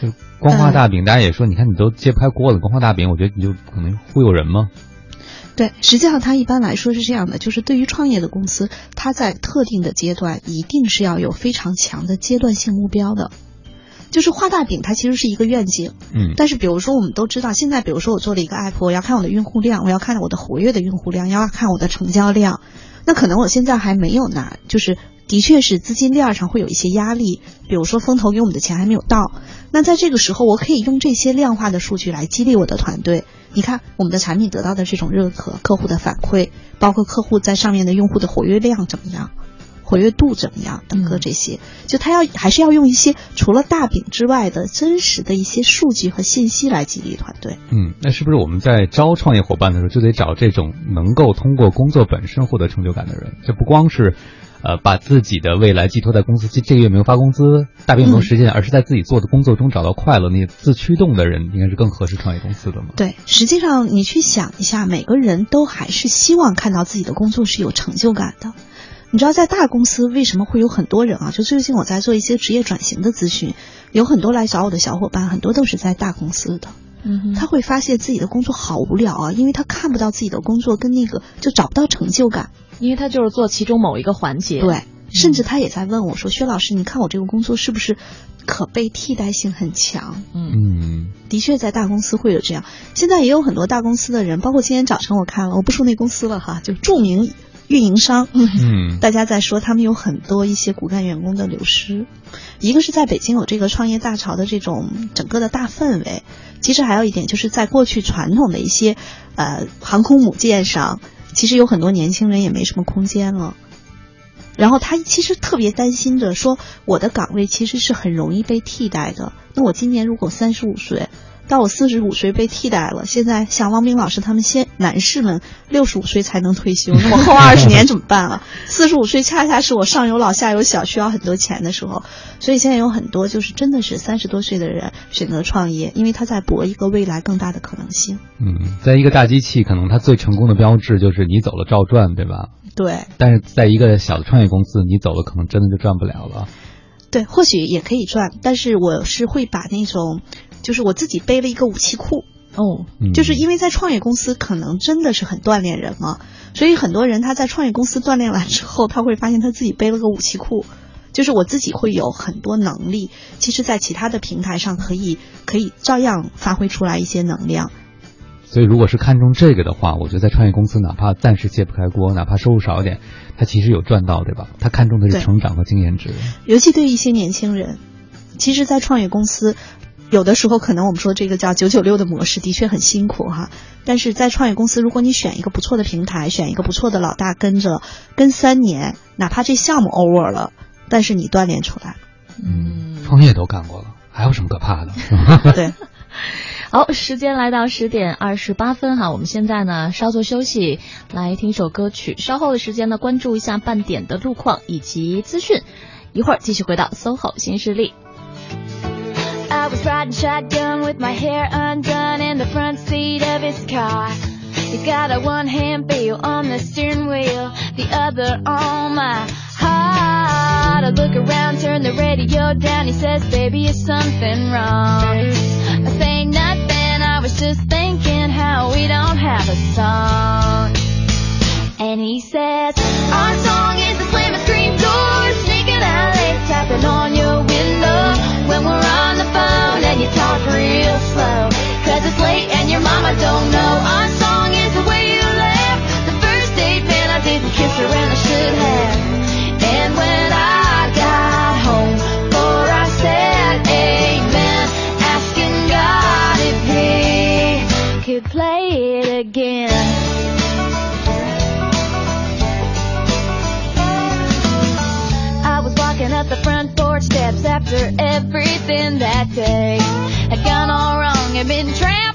就光画大饼，大家也说，你看你都揭不开锅了，光画大饼，我觉得你就可能忽悠人吗？对，实际上它一般来说是这样的，就是对于创业的公司，它在特定的阶段一定是要有非常强的阶段性目标的。就是画大饼，它其实是一个愿景，嗯，但是比如说我们都知道，现在比如说我做了一个 app，我要看我的用户量，我要看我的活跃的用户量，要看我的成交量，那可能我现在还没有拿，就是的确是资金链上会有一些压力，比如说风投给我们的钱还没有到，那在这个时候，我可以用这些量化的数据来激励我的团队。你看我们的产品得到的这种认可，客户的反馈，包括客户在上面的用户的活跃量怎么样？活跃度怎么样？等个这些，就他要还是要用一些除了大饼之外的真实的一些数据和信息来激励团队。嗯，那是不是我们在招创业伙伴的时候，就得找这种能够通过工作本身获得成就感的人？这不光是，呃，把自己的未来寄托在公司，这这个月没有发工资，大饼没有实现，而是在自己做的工作中找到快乐，那自驱动的人，应该是更合适创业公司的嘛？对，实际上你去想一下，每个人都还是希望看到自己的工作是有成就感的。你知道在大公司为什么会有很多人啊？就最近我在做一些职业转型的咨询，有很多来找我的小伙伴，很多都是在大公司的。嗯，他会发现自己的工作好无聊啊，因为他看不到自己的工作跟那个就找不到成就感，因为他就是做其中某一个环节。对，甚至他也在问我说：“薛老师，你看我这个工作是不是可被替代性很强？”嗯，的确在大公司会有这样。现在也有很多大公司的人，包括今天早晨我看了，我不说那公司了哈，就著名。运营商，嗯，大家在说他们有很多一些骨干员工的流失，一个是在北京有这个创业大潮的这种整个的大氛围，其实还有一点就是在过去传统的一些呃航空母舰上，其实有很多年轻人也没什么空间了，然后他其实特别担心着说我的岗位其实是很容易被替代的，那我今年如果三十五岁。到我四十五岁被替代了，现在像汪冰老师他们先男士们六十五岁才能退休，那我后二十年怎么办啊？四十五岁恰恰是我上有老下有小需要很多钱的时候，所以现在有很多就是真的是三十多岁的人选择创业，因为他在搏一个未来更大的可能性。嗯，在一个大机器，可能它最成功的标志就是你走了照赚，对吧？对。但是在一个小的创业公司，你走了可能真的就赚不了了。对，或许也可以赚，但是我是会把那种。就是我自己背了一个武器库哦，就是因为在创业公司可能真的是很锻炼人嘛，所以很多人他在创业公司锻炼完之后，他会发现他自己背了个武器库，就是我自己会有很多能力，其实在其他的平台上可以可以照样发挥出来一些能量。所以如果是看中这个的话，我觉得在创业公司哪怕暂时揭不开锅，哪怕收入少一点，他其实有赚到，对吧？他看重的是成长和经验值，尤其对于一些年轻人，其实，在创业公司。有的时候可能我们说这个叫九九六的模式的确很辛苦哈，但是在创业公司，如果你选一个不错的平台，选一个不错的老大跟着，跟三年，哪怕这项目 over 了，但是你锻炼出来，嗯，创业都干过了，还有什么可怕的？对，好，时间来到十点二十八分哈，我们现在呢稍作休息，来听一首歌曲。稍后的时间呢，关注一下半点的路况以及资讯。一会儿继续回到 SOHO 新势力。I was riding shotgun with my hair undone in the front seat of his car. He's got a one hand feel on the steering wheel, the other on my heart. I look around, turn the radio down. He says, Baby, is something wrong? I say nothing, I was just thinking how we don't have a song. And he says, Our song is the slam and scream door, sneaking out tapping on your window when we're on talk real slow. Cause it's late and your mama don't know our song is the way you left. The first date, man, I didn't kiss her and I should have. And when I got home, for I said amen, asking God if he could play it again. I was walking up the front porch steps after everything that day. Had gone all wrong and been trampled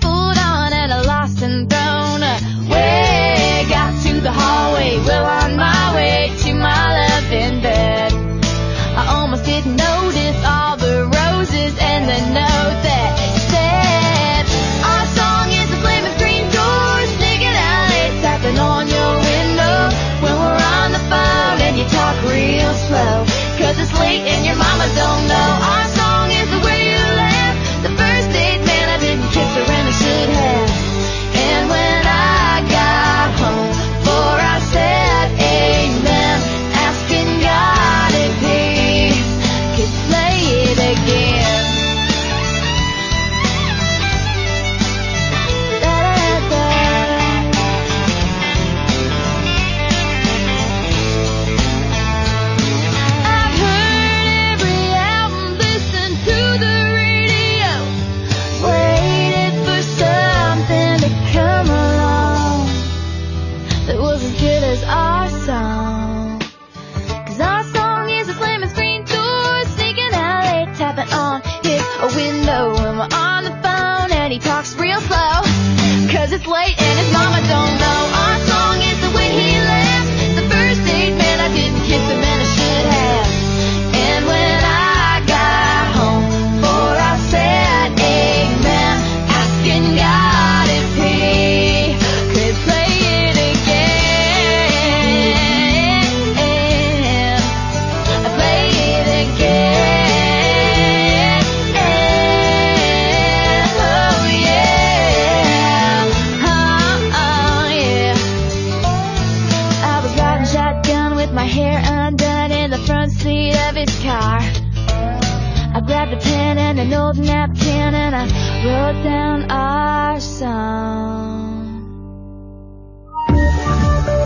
wrote down our song.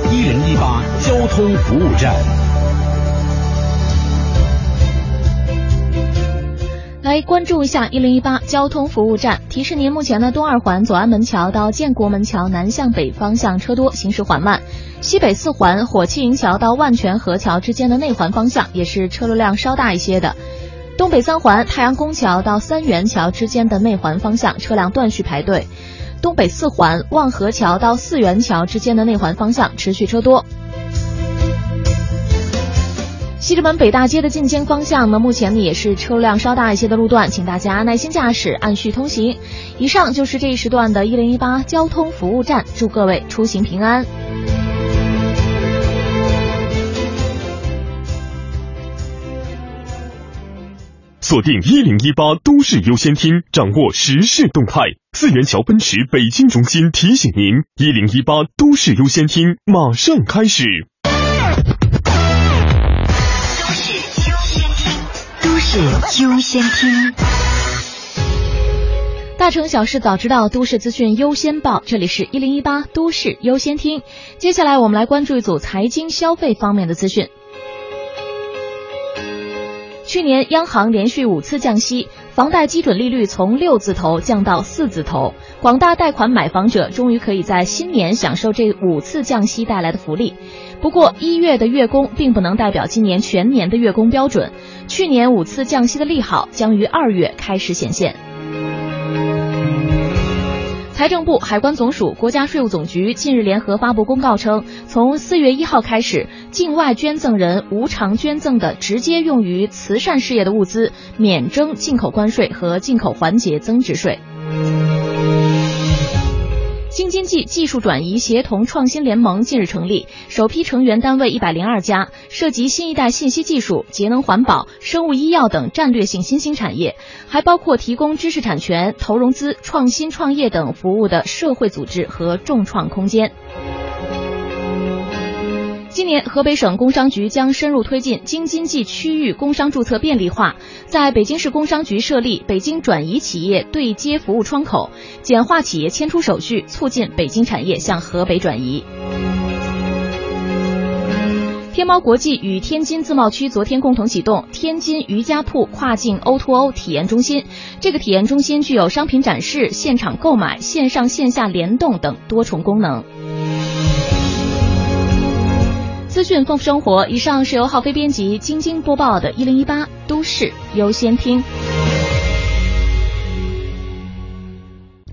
一零一八交通服务站。来关注一下一零一八交通服务站，提示您目前呢东二环左安门桥到建国门桥南向北方向车多，行驶缓慢；西北四环火器营桥到万泉河桥之间的内环方向也是车流量稍大一些的。东北三环太阳宫桥到三元桥之间的内环方向车辆断续排队；东北四环望河桥到四元桥之间的内环方向持续车多。西直门北大街的进京方向呢，目前呢也是车辆稍大一些的路段，请大家耐心驾驶，按序通行。以上就是这一时段的一零一八交通服务站，祝各位出行平安。锁定一零一八都市优先厅，掌握时事动态。四元桥奔驰北京中心提醒您：一零一八都市优先厅马上开始。都市优先听，大城小事早知道，都市资讯优先报。这里是一零一八都市优先听。接下来我们来关注一组财经消费方面的资讯。去年央行连续五次降息，房贷基准利率从六字头降到四字头，广大贷款买房者终于可以在新年享受这五次降息带来的福利。不过，一月的月供并不能代表今年全年的月供标准。去年五次降息的利好将于二月开始显现。财政部、海关总署、国家税务总局近日联合发布公告称，从四月一号开始，境外捐赠人无偿捐赠的直接用于慈善事业的物资，免征进口关税和进口环节增值税。京津冀技术转移协同创新联盟近日成立，首批成员单位一百零二家，涉及新一代信息技术、节能环保、生物医药等战略性新兴产业，还包括提供知识产权、投融资、创新创业等服务的社会组织和众创空间。今年，河北省工商局将深入推进京津冀区域工商注册便利化，在北京市工商局设立北京转移企业对接服务窗口，简化企业迁出手续，促进北京产业向河北转移。天猫国际与天津自贸区昨天共同启动天津瑜伽铺跨境 O2O 体验中心，这个体验中心具有商品展示、现场购买、线上线下联动等多重功能。资讯丰富生活。以上是由浩飞编辑、晶晶播报的《一零一八都市优先听》。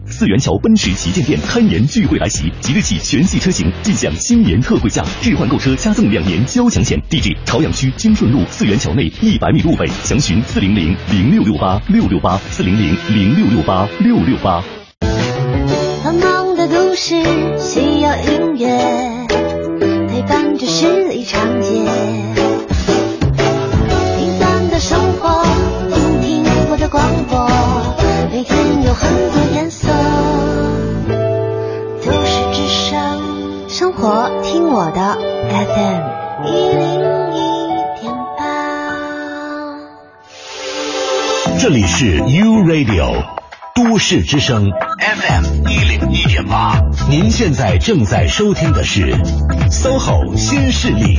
四元桥奔驰旗舰店开年聚会来袭，即日起全系车型尽享新年特惠价，置换购车加赠两年交强险。地址：朝阳区金顺路四元桥内一百米路北，详询四零零零六六八六六八四零零零六六八六六八。繁忙的都市需要音乐。陪伴着十里长街，平凡的生活，听听我的广播，每天有很多颜色。都市之声，生活听我的 FM 一零一点八。这里是 U Radio 都市之声 FM 一零一点八，您现在正在收听的是。SOHO 新势力，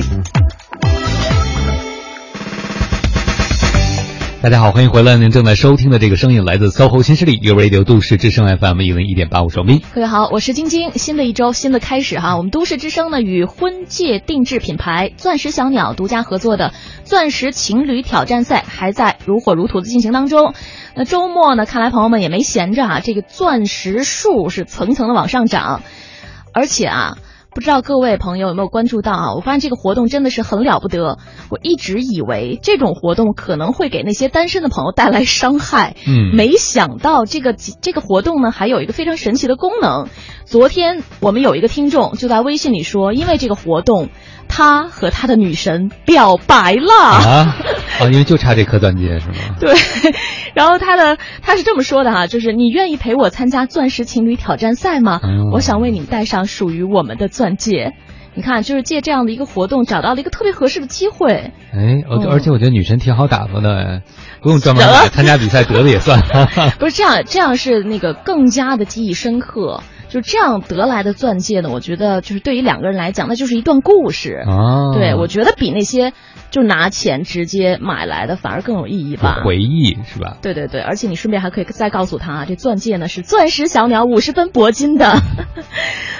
大家好，欢迎回来。您正在收听的这个声音来自 SOHO 新势力，u Radio 都市之声 FM 一零一点八五，收兵。各位好，我是晶晶。新的一周，新的开始哈。我们都市之声呢，与婚戒定制品牌钻石小鸟独家合作的钻石情侣挑战赛还在如火如荼的进行当中。那周末呢，看来朋友们也没闲着啊，这个钻石数是层层的往上涨，而且啊。不知道各位朋友有没有关注到啊？我发现这个活动真的是很了不得。我一直以为这种活动可能会给那些单身的朋友带来伤害，嗯，没想到这个这个活动呢还有一个非常神奇的功能。昨天我们有一个听众就在微信里说，因为这个活动。他和他的女神表白了啊！啊，因为就差这颗钻戒是吗？对，然后他的他是这么说的哈，就是你愿意陪我参加钻石情侣挑战赛吗？我想为你戴上属于我们的钻戒。你看，就是借这样的一个活动，找到了一个特别合适的机会。哎，而而且我觉得女神挺好打发的，不用专门 参加比赛得的也算。不是这样，这样是那个更加的记忆深刻。就这样得来的钻戒呢，我觉得就是对于两个人来讲，那就是一段故事啊。对，我觉得比那些就拿钱直接买来的反而更有意义吧。回忆是吧？对对对，而且你顺便还可以再告诉他，这钻戒呢是钻石小鸟五十分铂金的。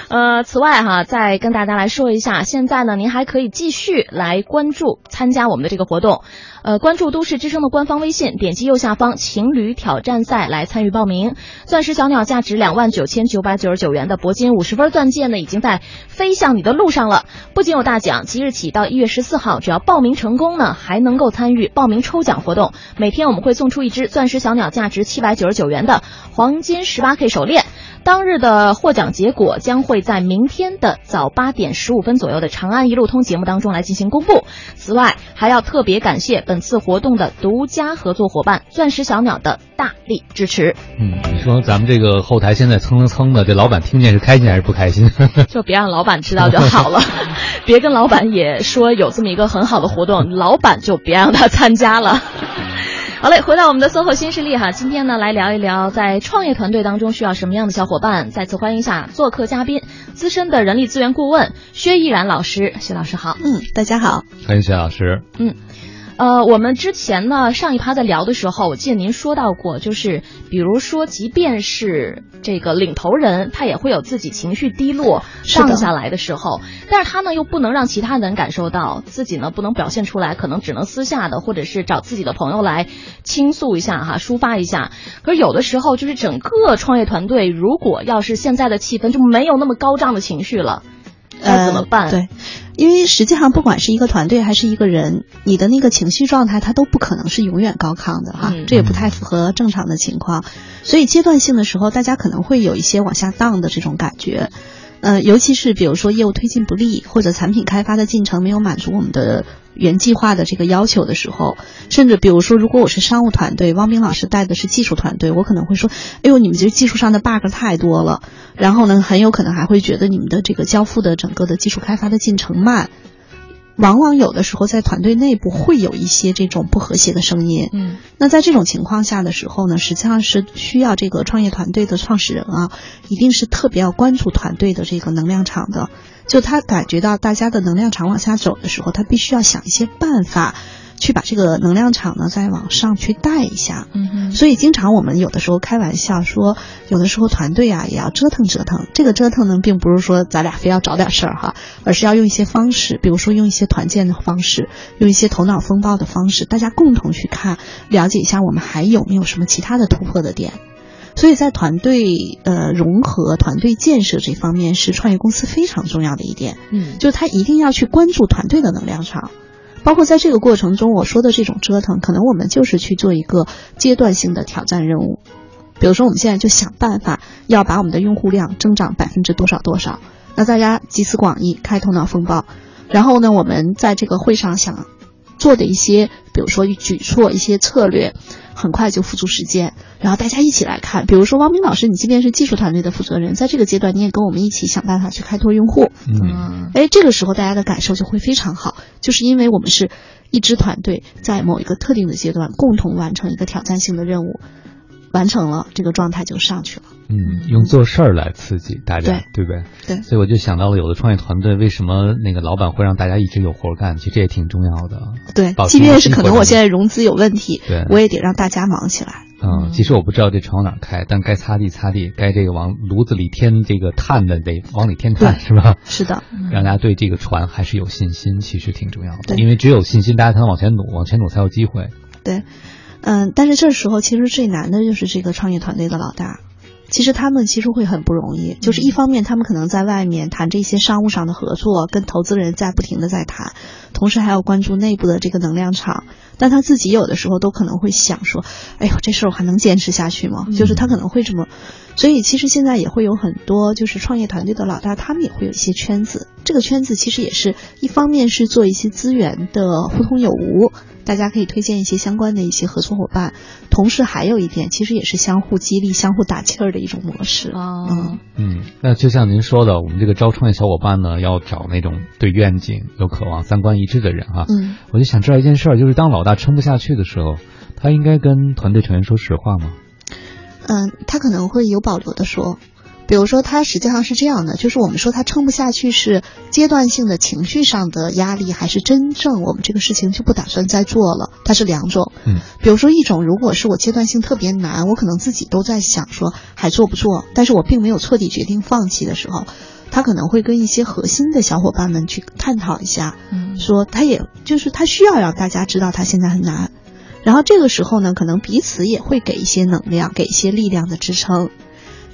呃，此外哈，再跟大家来说一下，现在呢，您还可以继续来关注参加我们的这个活动。呃，关注都市之声的官方微信，点击右下方情侣挑战赛来参与报名。钻石小鸟价值两万九千九百九十九元的铂金五十分钻戒呢，已经在飞向你的路上了。不仅有大奖，即日起到一月十四号，只要报名成功呢，还能够参与报名抽奖活动。每天我们会送出一只钻石小鸟价值七百九十九元的黄金十八 K 手链。当日的获奖结果将会在明天的早八点十五分左右的《长安一路通》节目当中来进行公布。此外，还要特别感谢本次活动的独家合作伙伴钻石小鸟的大力支持。嗯，你说咱们这个后台现在蹭蹭蹭的，这老板听见是开心还是不开心？就别让老板知道就好了，别跟老板也说有这么一个很好的活动，老板就别让他参加了。好嘞，回到我们的 SOHO 新势力哈，今天呢来聊一聊在创业团队当中需要什么样的小伙伴。再次欢迎一下做客嘉宾，资深的人力资源顾问薛毅然老师，薛老师好。嗯，大家好。欢迎薛老师。嗯，呃，我们之前呢上一趴在聊的时候，我记得您说到过，就是比如说，即便是这个领头人，他也会有自己情绪低落、上下来的时候，但是他呢又不能让其他人感受到，自己呢不能表现出来，可能只能私下的或者是找自己的朋友来倾诉一下哈，抒发一下。可是有的时候，就是整个创业团队，如果要是现在的气氛就没有那么高涨的情绪了。该怎么办？对，因为实际上不管是一个团队还是一个人，你的那个情绪状态，它都不可能是永远高亢的哈，这也不太符合正常的情况。所以阶段性的时候，大家可能会有一些往下荡的这种感觉。呃，尤其是比如说业务推进不利，或者产品开发的进程没有满足我们的原计划的这个要求的时候，甚至比如说，如果我是商务团队，汪斌老师带的是技术团队，我可能会说，哎呦，你们这技术上的 bug 太多了，然后呢，很有可能还会觉得你们的这个交付的整个的技术开发的进程慢。往往有的时候在团队内部会有一些这种不和谐的声音，嗯，那在这种情况下的时候呢，实际上是需要这个创业团队的创始人啊，一定是特别要关注团队的这个能量场的，就他感觉到大家的能量场往下走的时候，他必须要想一些办法。去把这个能量场呢再往上去带一下，嗯所以经常我们有的时候开玩笑说，有的时候团队啊也要折腾折腾。这个折腾呢，并不是说咱俩非要找点事儿哈，而是要用一些方式，比如说用一些团建的方式，用一些头脑风暴的方式，大家共同去看，了解一下我们还有没有什么其他的突破的点。所以在团队呃融合、团队建设这方面，是创业公司非常重要的一点。嗯，就是他一定要去关注团队的能量场。包括在这个过程中，我说的这种折腾，可能我们就是去做一个阶段性的挑战任务。比如说，我们现在就想办法要把我们的用户量增长百分之多少多少。那大家集思广益，开头脑风暴。然后呢，我们在这个会上想做的一些，比如说举措、一些策略。很快就付诸实践，然后大家一起来看。比如说，汪明老师，你即便是技术团队的负责人，在这个阶段，你也跟我们一起想办法去开拓用户。嗯，哎，这个时候大家的感受就会非常好，就是因为我们是一支团队，在某一个特定的阶段共同完成一个挑战性的任务。完成了，这个状态就上去了。嗯，用做事儿来刺激大家，对不对？对。所以我就想到了，有的创业团队为什么那个老板会让大家一直有活干？其实这也挺重要的。对，即便是可能我现在融资有问题，对，我也得让大家忙起来。嗯，其实我不知道这船往哪开，但该擦地擦地，该这个往炉子里添这个碳的得往里添碳，是吧？是的，让大家对这个船还是有信心，其实挺重要的。因为只有信心，大家才能往前努，往前努才有机会。对。嗯，但是这时候其实最难的就是这个创业团队的老大，其实他们其实会很不容易。就是一方面，他们可能在外面谈这些商务上的合作，跟投资人在不停的在谈，同时还要关注内部的这个能量场。但他自己有的时候都可能会想说：“哎呦，这事儿我还能坚持下去吗？”就是他可能会这么。所以其实现在也会有很多就是创业团队的老大，他们也会有一些圈子。这个圈子其实也是一方面是做一些资源的互通有无。大家可以推荐一些相关的一些合作伙伴，同时还有一点，其实也是相互激励、相互打气儿的一种模式。嗯嗯，那就像您说的，我们这个招创业小伙伴呢，要找那种对愿景有渴望、三观一致的人哈。嗯，我就想知道一件事儿，就是当老大撑不下去的时候，他应该跟团队成员说实话吗？嗯，他可能会有保留的说。比如说，他实际上是这样的，就是我们说他撑不下去是阶段性的情绪上的压力，还是真正我们这个事情就不打算再做了？它是两种。嗯，比如说一种，如果是我阶段性特别难，我可能自己都在想说还做不做，但是我并没有彻底决定放弃的时候，他可能会跟一些核心的小伙伴们去探讨一下，嗯，说他也就是他需要让大家知道他现在很难，然后这个时候呢，可能彼此也会给一些能量，给一些力量的支撑。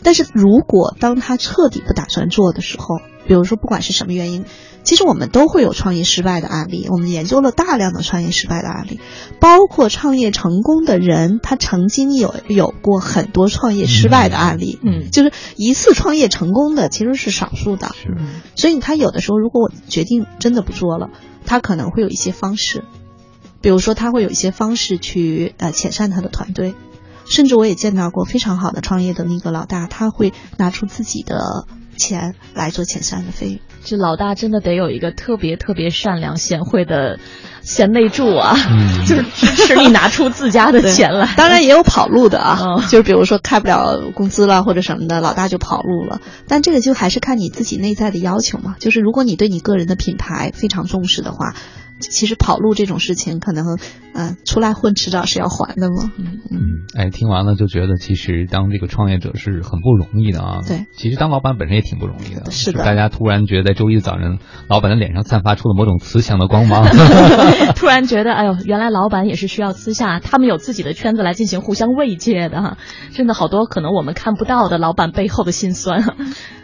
但是如果当他彻底不打算做的时候，比如说不管是什么原因，其实我们都会有创业失败的案例。我们研究了大量的创业失败的案例，包括创业成功的人，他曾经有有过很多创业失败的案例。嗯，就是一次创业成功的其实是少数的。是，所以他有的时候如果我决定真的不做了，他可能会有一些方式，比如说他会有一些方式去呃遣散他的团队。甚至我也见到过非常好的创业的那个老大，他会拿出自己的钱来做遣散的费用。这老大真的得有一个特别特别善良贤惠的贤内助啊，就是支持你拿出自家的钱来。当然也有跑路的啊，就是比如说开不了工资了或者什么的，老大就跑路了。但这个就还是看你自己内在的要求嘛。就是如果你对你个人的品牌非常重视的话。其实跑路这种事情，可能，嗯，出来混迟早是要还的嘛。嗯嗯。哎，听完了就觉得，其实当这个创业者是很不容易的啊。对。其实当老板本身也挺不容易的。是的。大家突然觉得周一早晨，老板的脸上散发出了某种慈祥的光芒。突然觉得，哎呦，原来老板也是需要私下，他们有自己的圈子来进行互相慰藉的哈。真的好多可能我们看不到的老板背后的辛酸。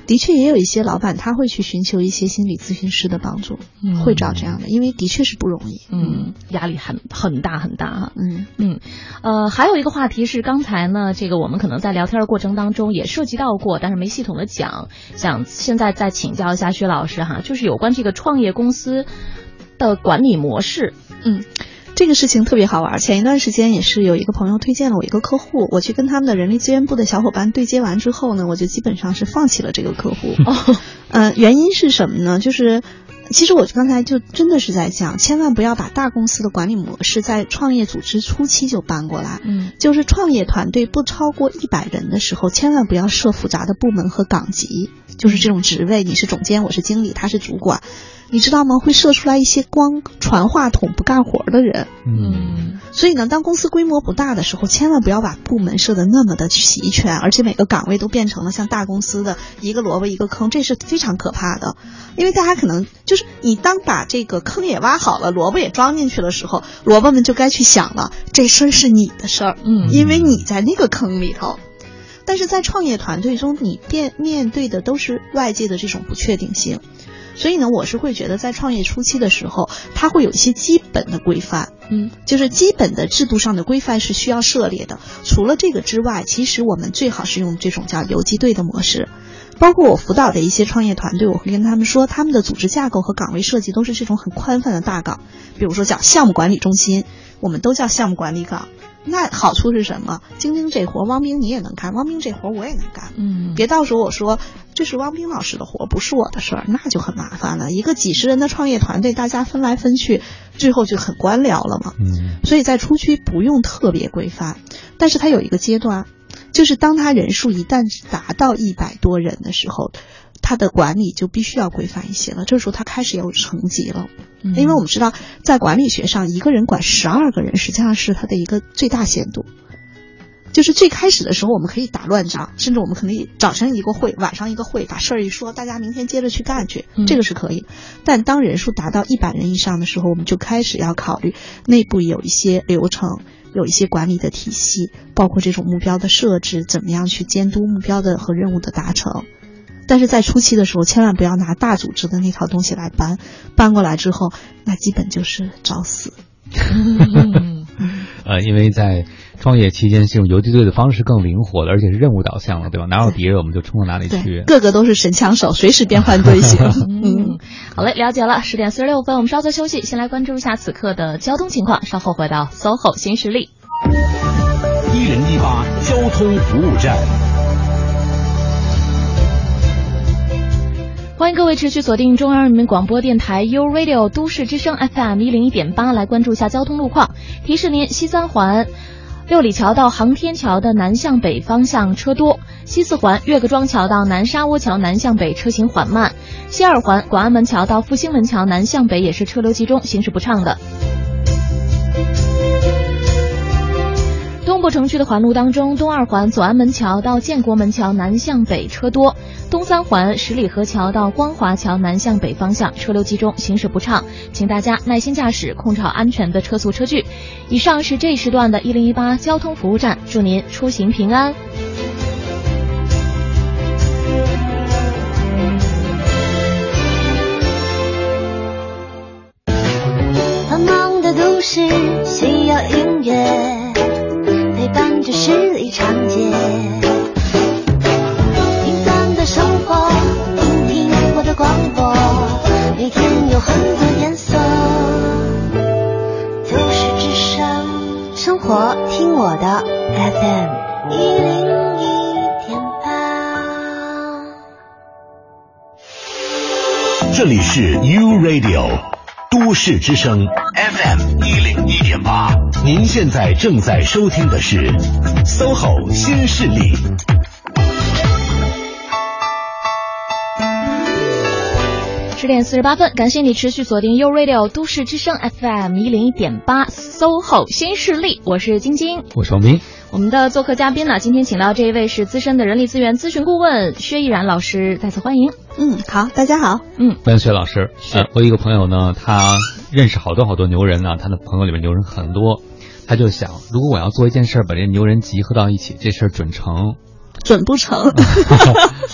的确也有一些老板他会去寻求一些心理咨询师的帮助，嗯。会找这样的，因为的确是不容易，嗯，压力很很大很大哈，嗯。嗯，呃，还有一个话题是刚才呢，这个我们可能在聊天的过程当中也涉及到过，但是没系统的讲，想现在再请教一下薛老师哈，就是有关这个创业公司的管理模式，嗯。这个事情特别好玩。前一段时间也是有一个朋友推荐了我一个客户，我去跟他们的人力资源部的小伙伴对接完之后呢，我就基本上是放弃了这个客户。嗯，原因是什么呢？就是其实我刚才就真的是在讲，千万不要把大公司的管理模式在创业组织初期就搬过来。嗯，就是创业团队不超过一百人的时候，千万不要设复杂的部门和岗级，就是这种职位，你是总监，我是经理，他是主管。你知道吗？会射出来一些光传话筒不干活的人。嗯，所以呢，当公司规模不大的时候，千万不要把部门设的那么的齐全，而且每个岗位都变成了像大公司的一个萝卜一个坑，这是非常可怕的。因为大家可能就是你当把这个坑也挖好了，萝卜也装进去的时候，萝卜们就该去想了，这事儿是你的事儿。嗯，因为你在那个坑里头。但是在创业团队中，你面面对的都是外界的这种不确定性。所以呢，我是会觉得在创业初期的时候，它会有一些基本的规范，嗯，就是基本的制度上的规范是需要涉猎的。除了这个之外，其实我们最好是用这种叫游击队的模式。包括我辅导的一些创业团队，我会跟他们说，他们的组织架构和岗位设计都是这种很宽泛的大岗，比如说叫项目管理中心，我们都叫项目管理岗。那好处是什么？晶晶这活，汪冰你也能干，汪冰这活我也能干。嗯，别到时候我说这是汪冰老师的活，不是我的事儿，那就很麻烦了。一个几十人的创业团队，大家分来分去，最后就很官僚了嘛。嗯，所以在初期不用特别规范，但是它有一个阶段，就是当他人数一旦达到一百多人的时候。他的管理就必须要规范一些了，这时候他开始有层级了，因为我们知道在管理学上，一个人管十二个人实际上是他的一个最大限度。就是最开始的时候，我们可以打乱仗，甚至我们可以早晨一个会，晚上一个会，把事儿一说，大家明天接着去干去，这个是可以。但当人数达到一百人以上的时候，我们就开始要考虑内部有一些流程，有一些管理的体系，包括这种目标的设置，怎么样去监督目标的和任务的达成。但是在初期的时候，千万不要拿大组织的那套东西来搬，搬过来之后，那基本就是找死。呃，因为在创业期间，这种游击队的方式更灵活了，而且是任务导向了，对吧？哪有敌人我们就冲到哪里去，个个都是神枪手，随时变换队形。嗯，好嘞，了解了。十点四十六分，我们稍作休息，先来关注一下此刻的交通情况，稍后回到 SOHO 新势力。一零一八交通服务站。欢迎各位持续锁定中央人民广播电台 u Radio 都市之声 FM 一零一点八，来关注一下交通路况。提示您：西三环六里桥到航天桥的南向北方向车多；西四环岳各庄桥到南沙窝桥南向北车行缓慢；西二环广安门桥到复兴门桥南向北也是车流集中，行驶不畅的。过城区的环路当中，东二环左安门桥到建国门桥南向北车多；东三环十里河桥到光华桥南向北方向车流集中，行驶不畅，请大家耐心驾驶，控制好安全的车速车距。以上是这时段的一零一八交通服务站，祝您出行平安。繁忙的都市需要音乐。伴着十里长街，平凡的生活，听听我的广播，每天有很多颜色。都市之声，生活听我的 FM 一零一点八。这里是 U Radio。都市之声 FM 一零一点八，您现在正在收听的是 SOHO 新势力。十点四十八分，感谢你持续锁定 U Radio 都市之声 FM 一零一点八 SOHO 新势力，我是晶晶，我是王斌。我们的做客嘉宾呢，今天请到这一位是资深的人力资源咨询顾问薛毅然老师，再次欢迎。嗯，好，大家好。嗯，欢迎薛老师。呃，我一个朋友呢，他认识好多好多牛人呢，他的朋友里面牛人很多，他就想，如果我要做一件事儿，把这牛人集合到一起，这事儿准成。准不成，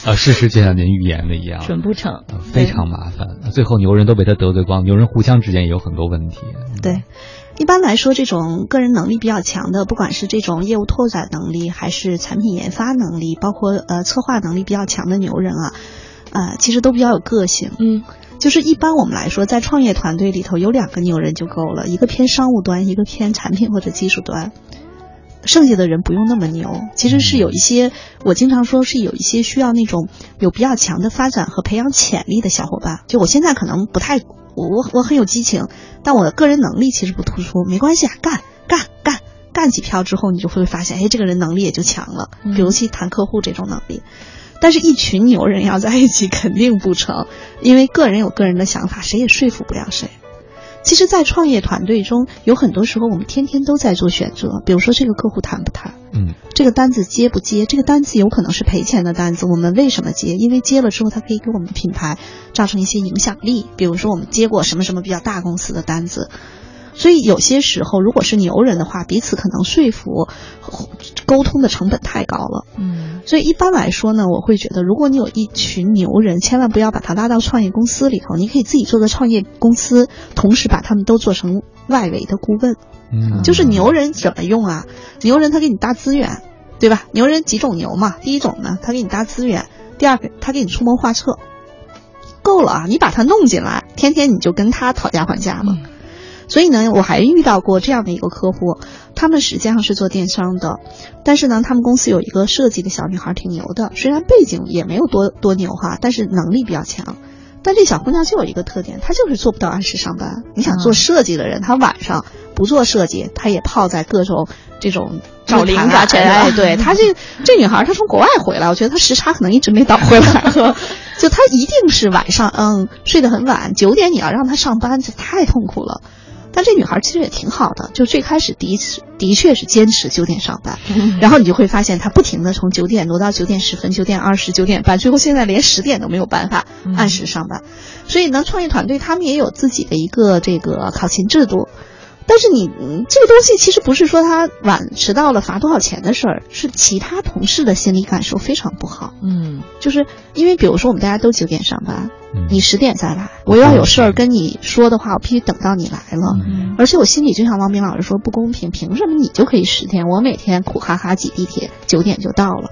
呃，事实就像您预言的一样，准不成，非常麻烦。最后牛人都被他得罪光，牛人互相之间也有很多问题。对，一般来说，这种个人能力比较强的，不管是这种业务拓展能力，还是产品研发能力，包括呃策划能力比较强的牛人啊，啊，其实都比较有个性。嗯，就是一般我们来说，在创业团队里头有两个牛人就够了，一个偏商务端，一个偏产品或者技术端。剩下的人不用那么牛，其实是有一些，我经常说是有一些需要那种有比较强的发展和培养潜力的小伙伴。就我现在可能不太，我我我很有激情，但我的个人能力其实不突出，没关系啊，干干干干几票之后，你就会发现，哎，这个人能力也就强了，比如去谈客户这种能力。但是，一群牛人要在一起肯定不成，因为个人有个人的想法，谁也说服不了谁。其实，在创业团队中，有很多时候我们天天都在做选择。比如说，这个客户谈不谈？嗯，这个单子接不接？这个单子有可能是赔钱的单子，我们为什么接？因为接了之后，它可以给我们品牌造成一些影响力。比如说，我们接过什么什么比较大公司的单子。所以有些时候，如果是牛人的话，彼此可能说服、沟通的成本太高了。嗯，所以一般来说呢，我会觉得，如果你有一群牛人，千万不要把他拉到创业公司里头，你可以自己做个创业公司，同时把他们都做成外围的顾问。嗯，就是牛人怎么用啊？牛人他给你搭资源，对吧？牛人几种牛嘛？第一种呢，他给你搭资源；第二个，他给你出谋划策。够了啊！你把他弄进来，天天你就跟他讨价还价嘛。所以呢，我还遇到过这样的一个客户，他们实际上是做电商的，但是呢，他们公司有一个设计的小女孩挺牛的，虽然背景也没有多多牛哈，但是能力比较强。但这小姑娘就有一个特点，她就是做不到按时上班。你想做设计的人，她晚上不做设计，她也泡在各种这种找灵感。哎，对她这这女孩，她从国外回来，我觉得她时差可能一直没倒回来。就她一定是晚上嗯睡得很晚，九点你要让她上班，这太痛苦了。但这女孩其实也挺好的，就最开始的的确是坚持九点上班，然后你就会发现她不停的从九点挪到九点十分、九点二十、九点半，最后现在连十点都没有办法按时上班。所以呢，创业团队他们也有自己的一个这个考勤制度。但是你这个东西其实不是说他晚迟到了罚多少钱的事儿，是其他同事的心理感受非常不好。嗯，就是因为比如说我们大家都九点上班，你十点再来，我要有事儿跟你说的话，我必须等到你来了。而且我心里就像王明老师说不公平，凭什么你就可以十点，我每天苦哈哈挤地铁九点就到了？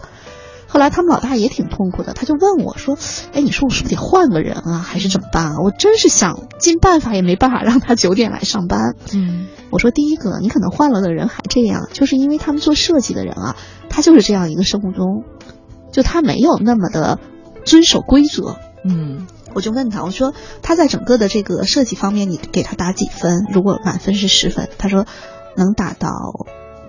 后来他们老大也挺痛苦的，他就问我说：“哎，你说我是不是得换个人啊，还是怎么办啊？我真是想尽办法也没办法让他九点来上班。”嗯，我说第一个，你可能换了的人还这样，就是因为他们做设计的人啊，他就是这样一个生物钟，就他没有那么的遵守规则。嗯，我就问他，我说他在整个的这个设计方面，你给他打几分？如果满分是十分，他说能打到。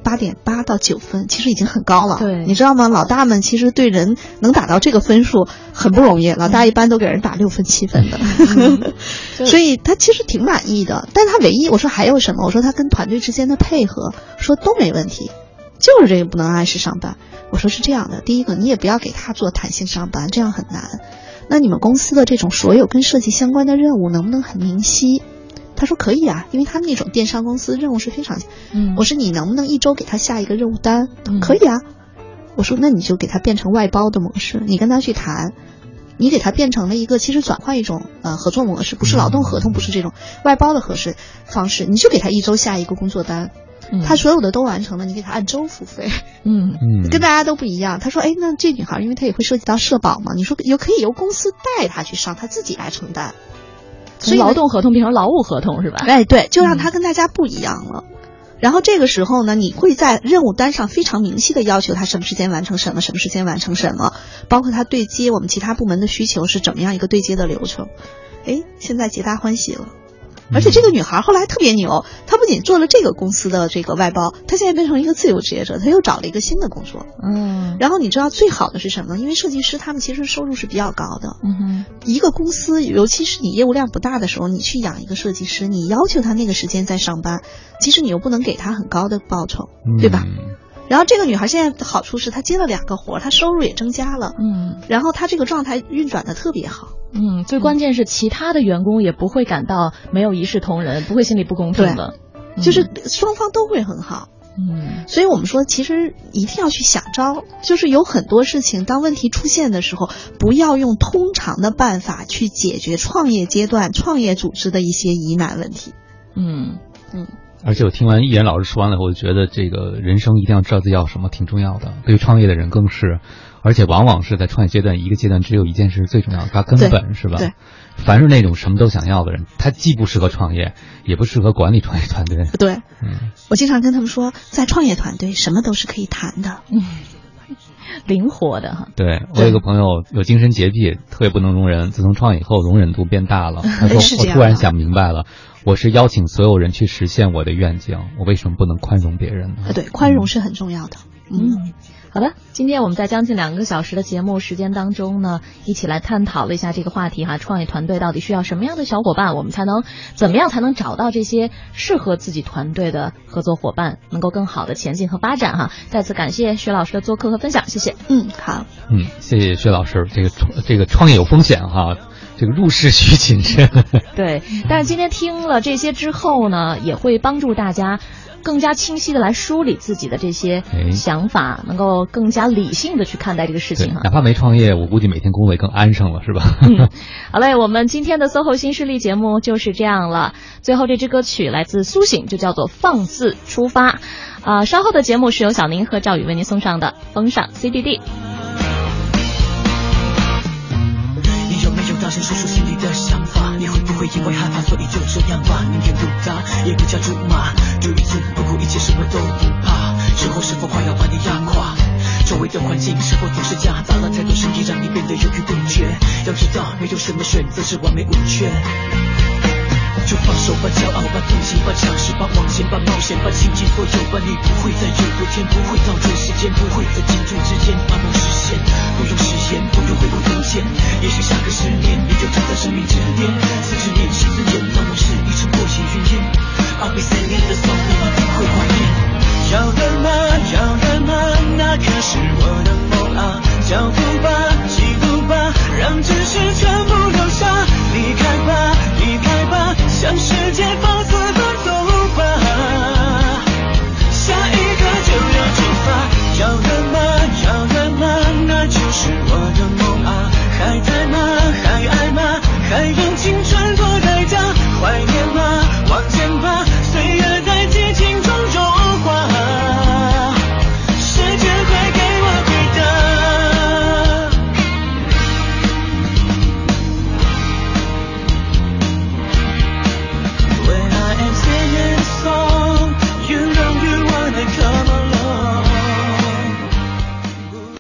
八点八到九分，其实已经很高了。对，你知道吗？老大们其实对人能打到这个分数很不容易。老大一般都给人打六分七分的，所以他其实挺满意的。但他唯一我说还有什么？我说他跟团队之间的配合，说都没问题，就是这个不能按时上班。我说是这样的，第一个你也不要给他做弹性上班，这样很难。那你们公司的这种所有跟设计相关的任务能不能很明晰？他说可以啊，因为他们那种电商公司任务是非常，嗯，我说你能不能一周给他下一个任务单？可以啊，我说那你就给他变成外包的模式，你跟他去谈，你给他变成了一个其实转换一种呃合作模式，不是劳动合同，不是这种外包的合适方式，你就给他一周下一个工作单，他所有的都完成了，你给他按周付费，嗯。嗯，跟大家都不一样。他说，哎，那这女孩因为她也会涉及到社保嘛，你说有可以由公司带她去上，她自己来承担。从劳动合同变成劳务合同是吧？哎，对，就让他跟大家不一样了。然后这个时候呢，你会在任务单上非常明晰的要求他什么时间完成什么，什么时间完成什么，包括他对接我们其他部门的需求是怎么样一个对接的流程。哎，现在皆大欢喜了。而且这个女孩后来特别牛，她不仅做了这个公司的这个外包，她现在变成一个自由职业者，她又找了一个新的工作。嗯，然后你知道最好的是什么？因为设计师他们其实收入是比较高的。嗯哼，一个公司，尤其是你业务量不大的时候，你去养一个设计师，你要求他那个时间在上班，其实你又不能给他很高的报酬，对吧？然后这个女孩现在的好处是她接了两个活，她收入也增加了。嗯，然后她这个状态运转的特别好。嗯，最关键是其他的员工也不会感到没有一视同仁，不会心里不公平的，就是双方都会很好。嗯，所以我们说，其实一定要去想招，就是有很多事情，当问题出现的时候，不要用通常的办法去解决创业阶段、创业组织的一些疑难问题。嗯嗯。而且我听完易言老师说完了以后，我就觉得这个人生一定要知道自己要什么挺重要的。对于创业的人更是，而且往往是在创业阶段，一个阶段只有一件事最重要的，它根本是吧？对。凡是那种什么都想要的人，他既不适合创业，也不适合管理创业团队。对。嗯。我经常跟他们说，在创业团队什么都是可以谈的。嗯。灵活的哈。对我有个朋友有精神洁癖，特别不能容忍。自从创业以后，容忍度变大了。他说：“ 我突然想明白了。”我是邀请所有人去实现我的愿景，我为什么不能宽容别人呢？对，宽容是很重要的。嗯，好的，今天我们在将近两个小时的节目时间当中呢，一起来探讨了一下这个话题哈，创业团队到底需要什么样的小伙伴，我们才能怎么样才能找到这些适合自己团队的合作伙伴，能够更好的前进和发展哈。再次感谢薛老师的做客和分享，谢谢。嗯，好。嗯，谢谢薛老师，这个创这个创业有风险哈。这个入市需谨慎。对，但是今天听了这些之后呢，也会帮助大家更加清晰的来梳理自己的这些想法，能够更加理性的去看待这个事情哈。哪怕没创业，我估计每天工作也更安生了，是吧？嗯，好嘞，我们今天的 SOHO 新势力节目就是这样了。最后这支歌曲来自苏醒，就叫做《放肆出发》。啊，稍后的节目是由小宁和赵宇为您送上的《风尚 CBD》。想说说心里的想法，你会不会因为害怕，所以就这样吧？明天不打，也不加注码，就一次不顾一切，什么都不怕。生活是否快要把你压垮？周围的环境是否总是夹杂了太多声音，让你变得犹豫不决？要知道，没有什么选择是完美无缺。就放手吧，骄傲吧，放情吧，尝试吧，往前吧，冒险吧，倾尽所有吧，你不会再有昨天，不会倒转时间，不会在庆祝之间把梦实现，不用誓言，不用回顾从前，也许下个十年，你就站在生命之巅，此十年，十四年，那往事已成过眼云烟，I'll be singing the song，你一不会怀念。要了吗？要了吗？那可是我的梦啊！交付吧，嫉妒吧，让真实全部留下，离开吧。向世界。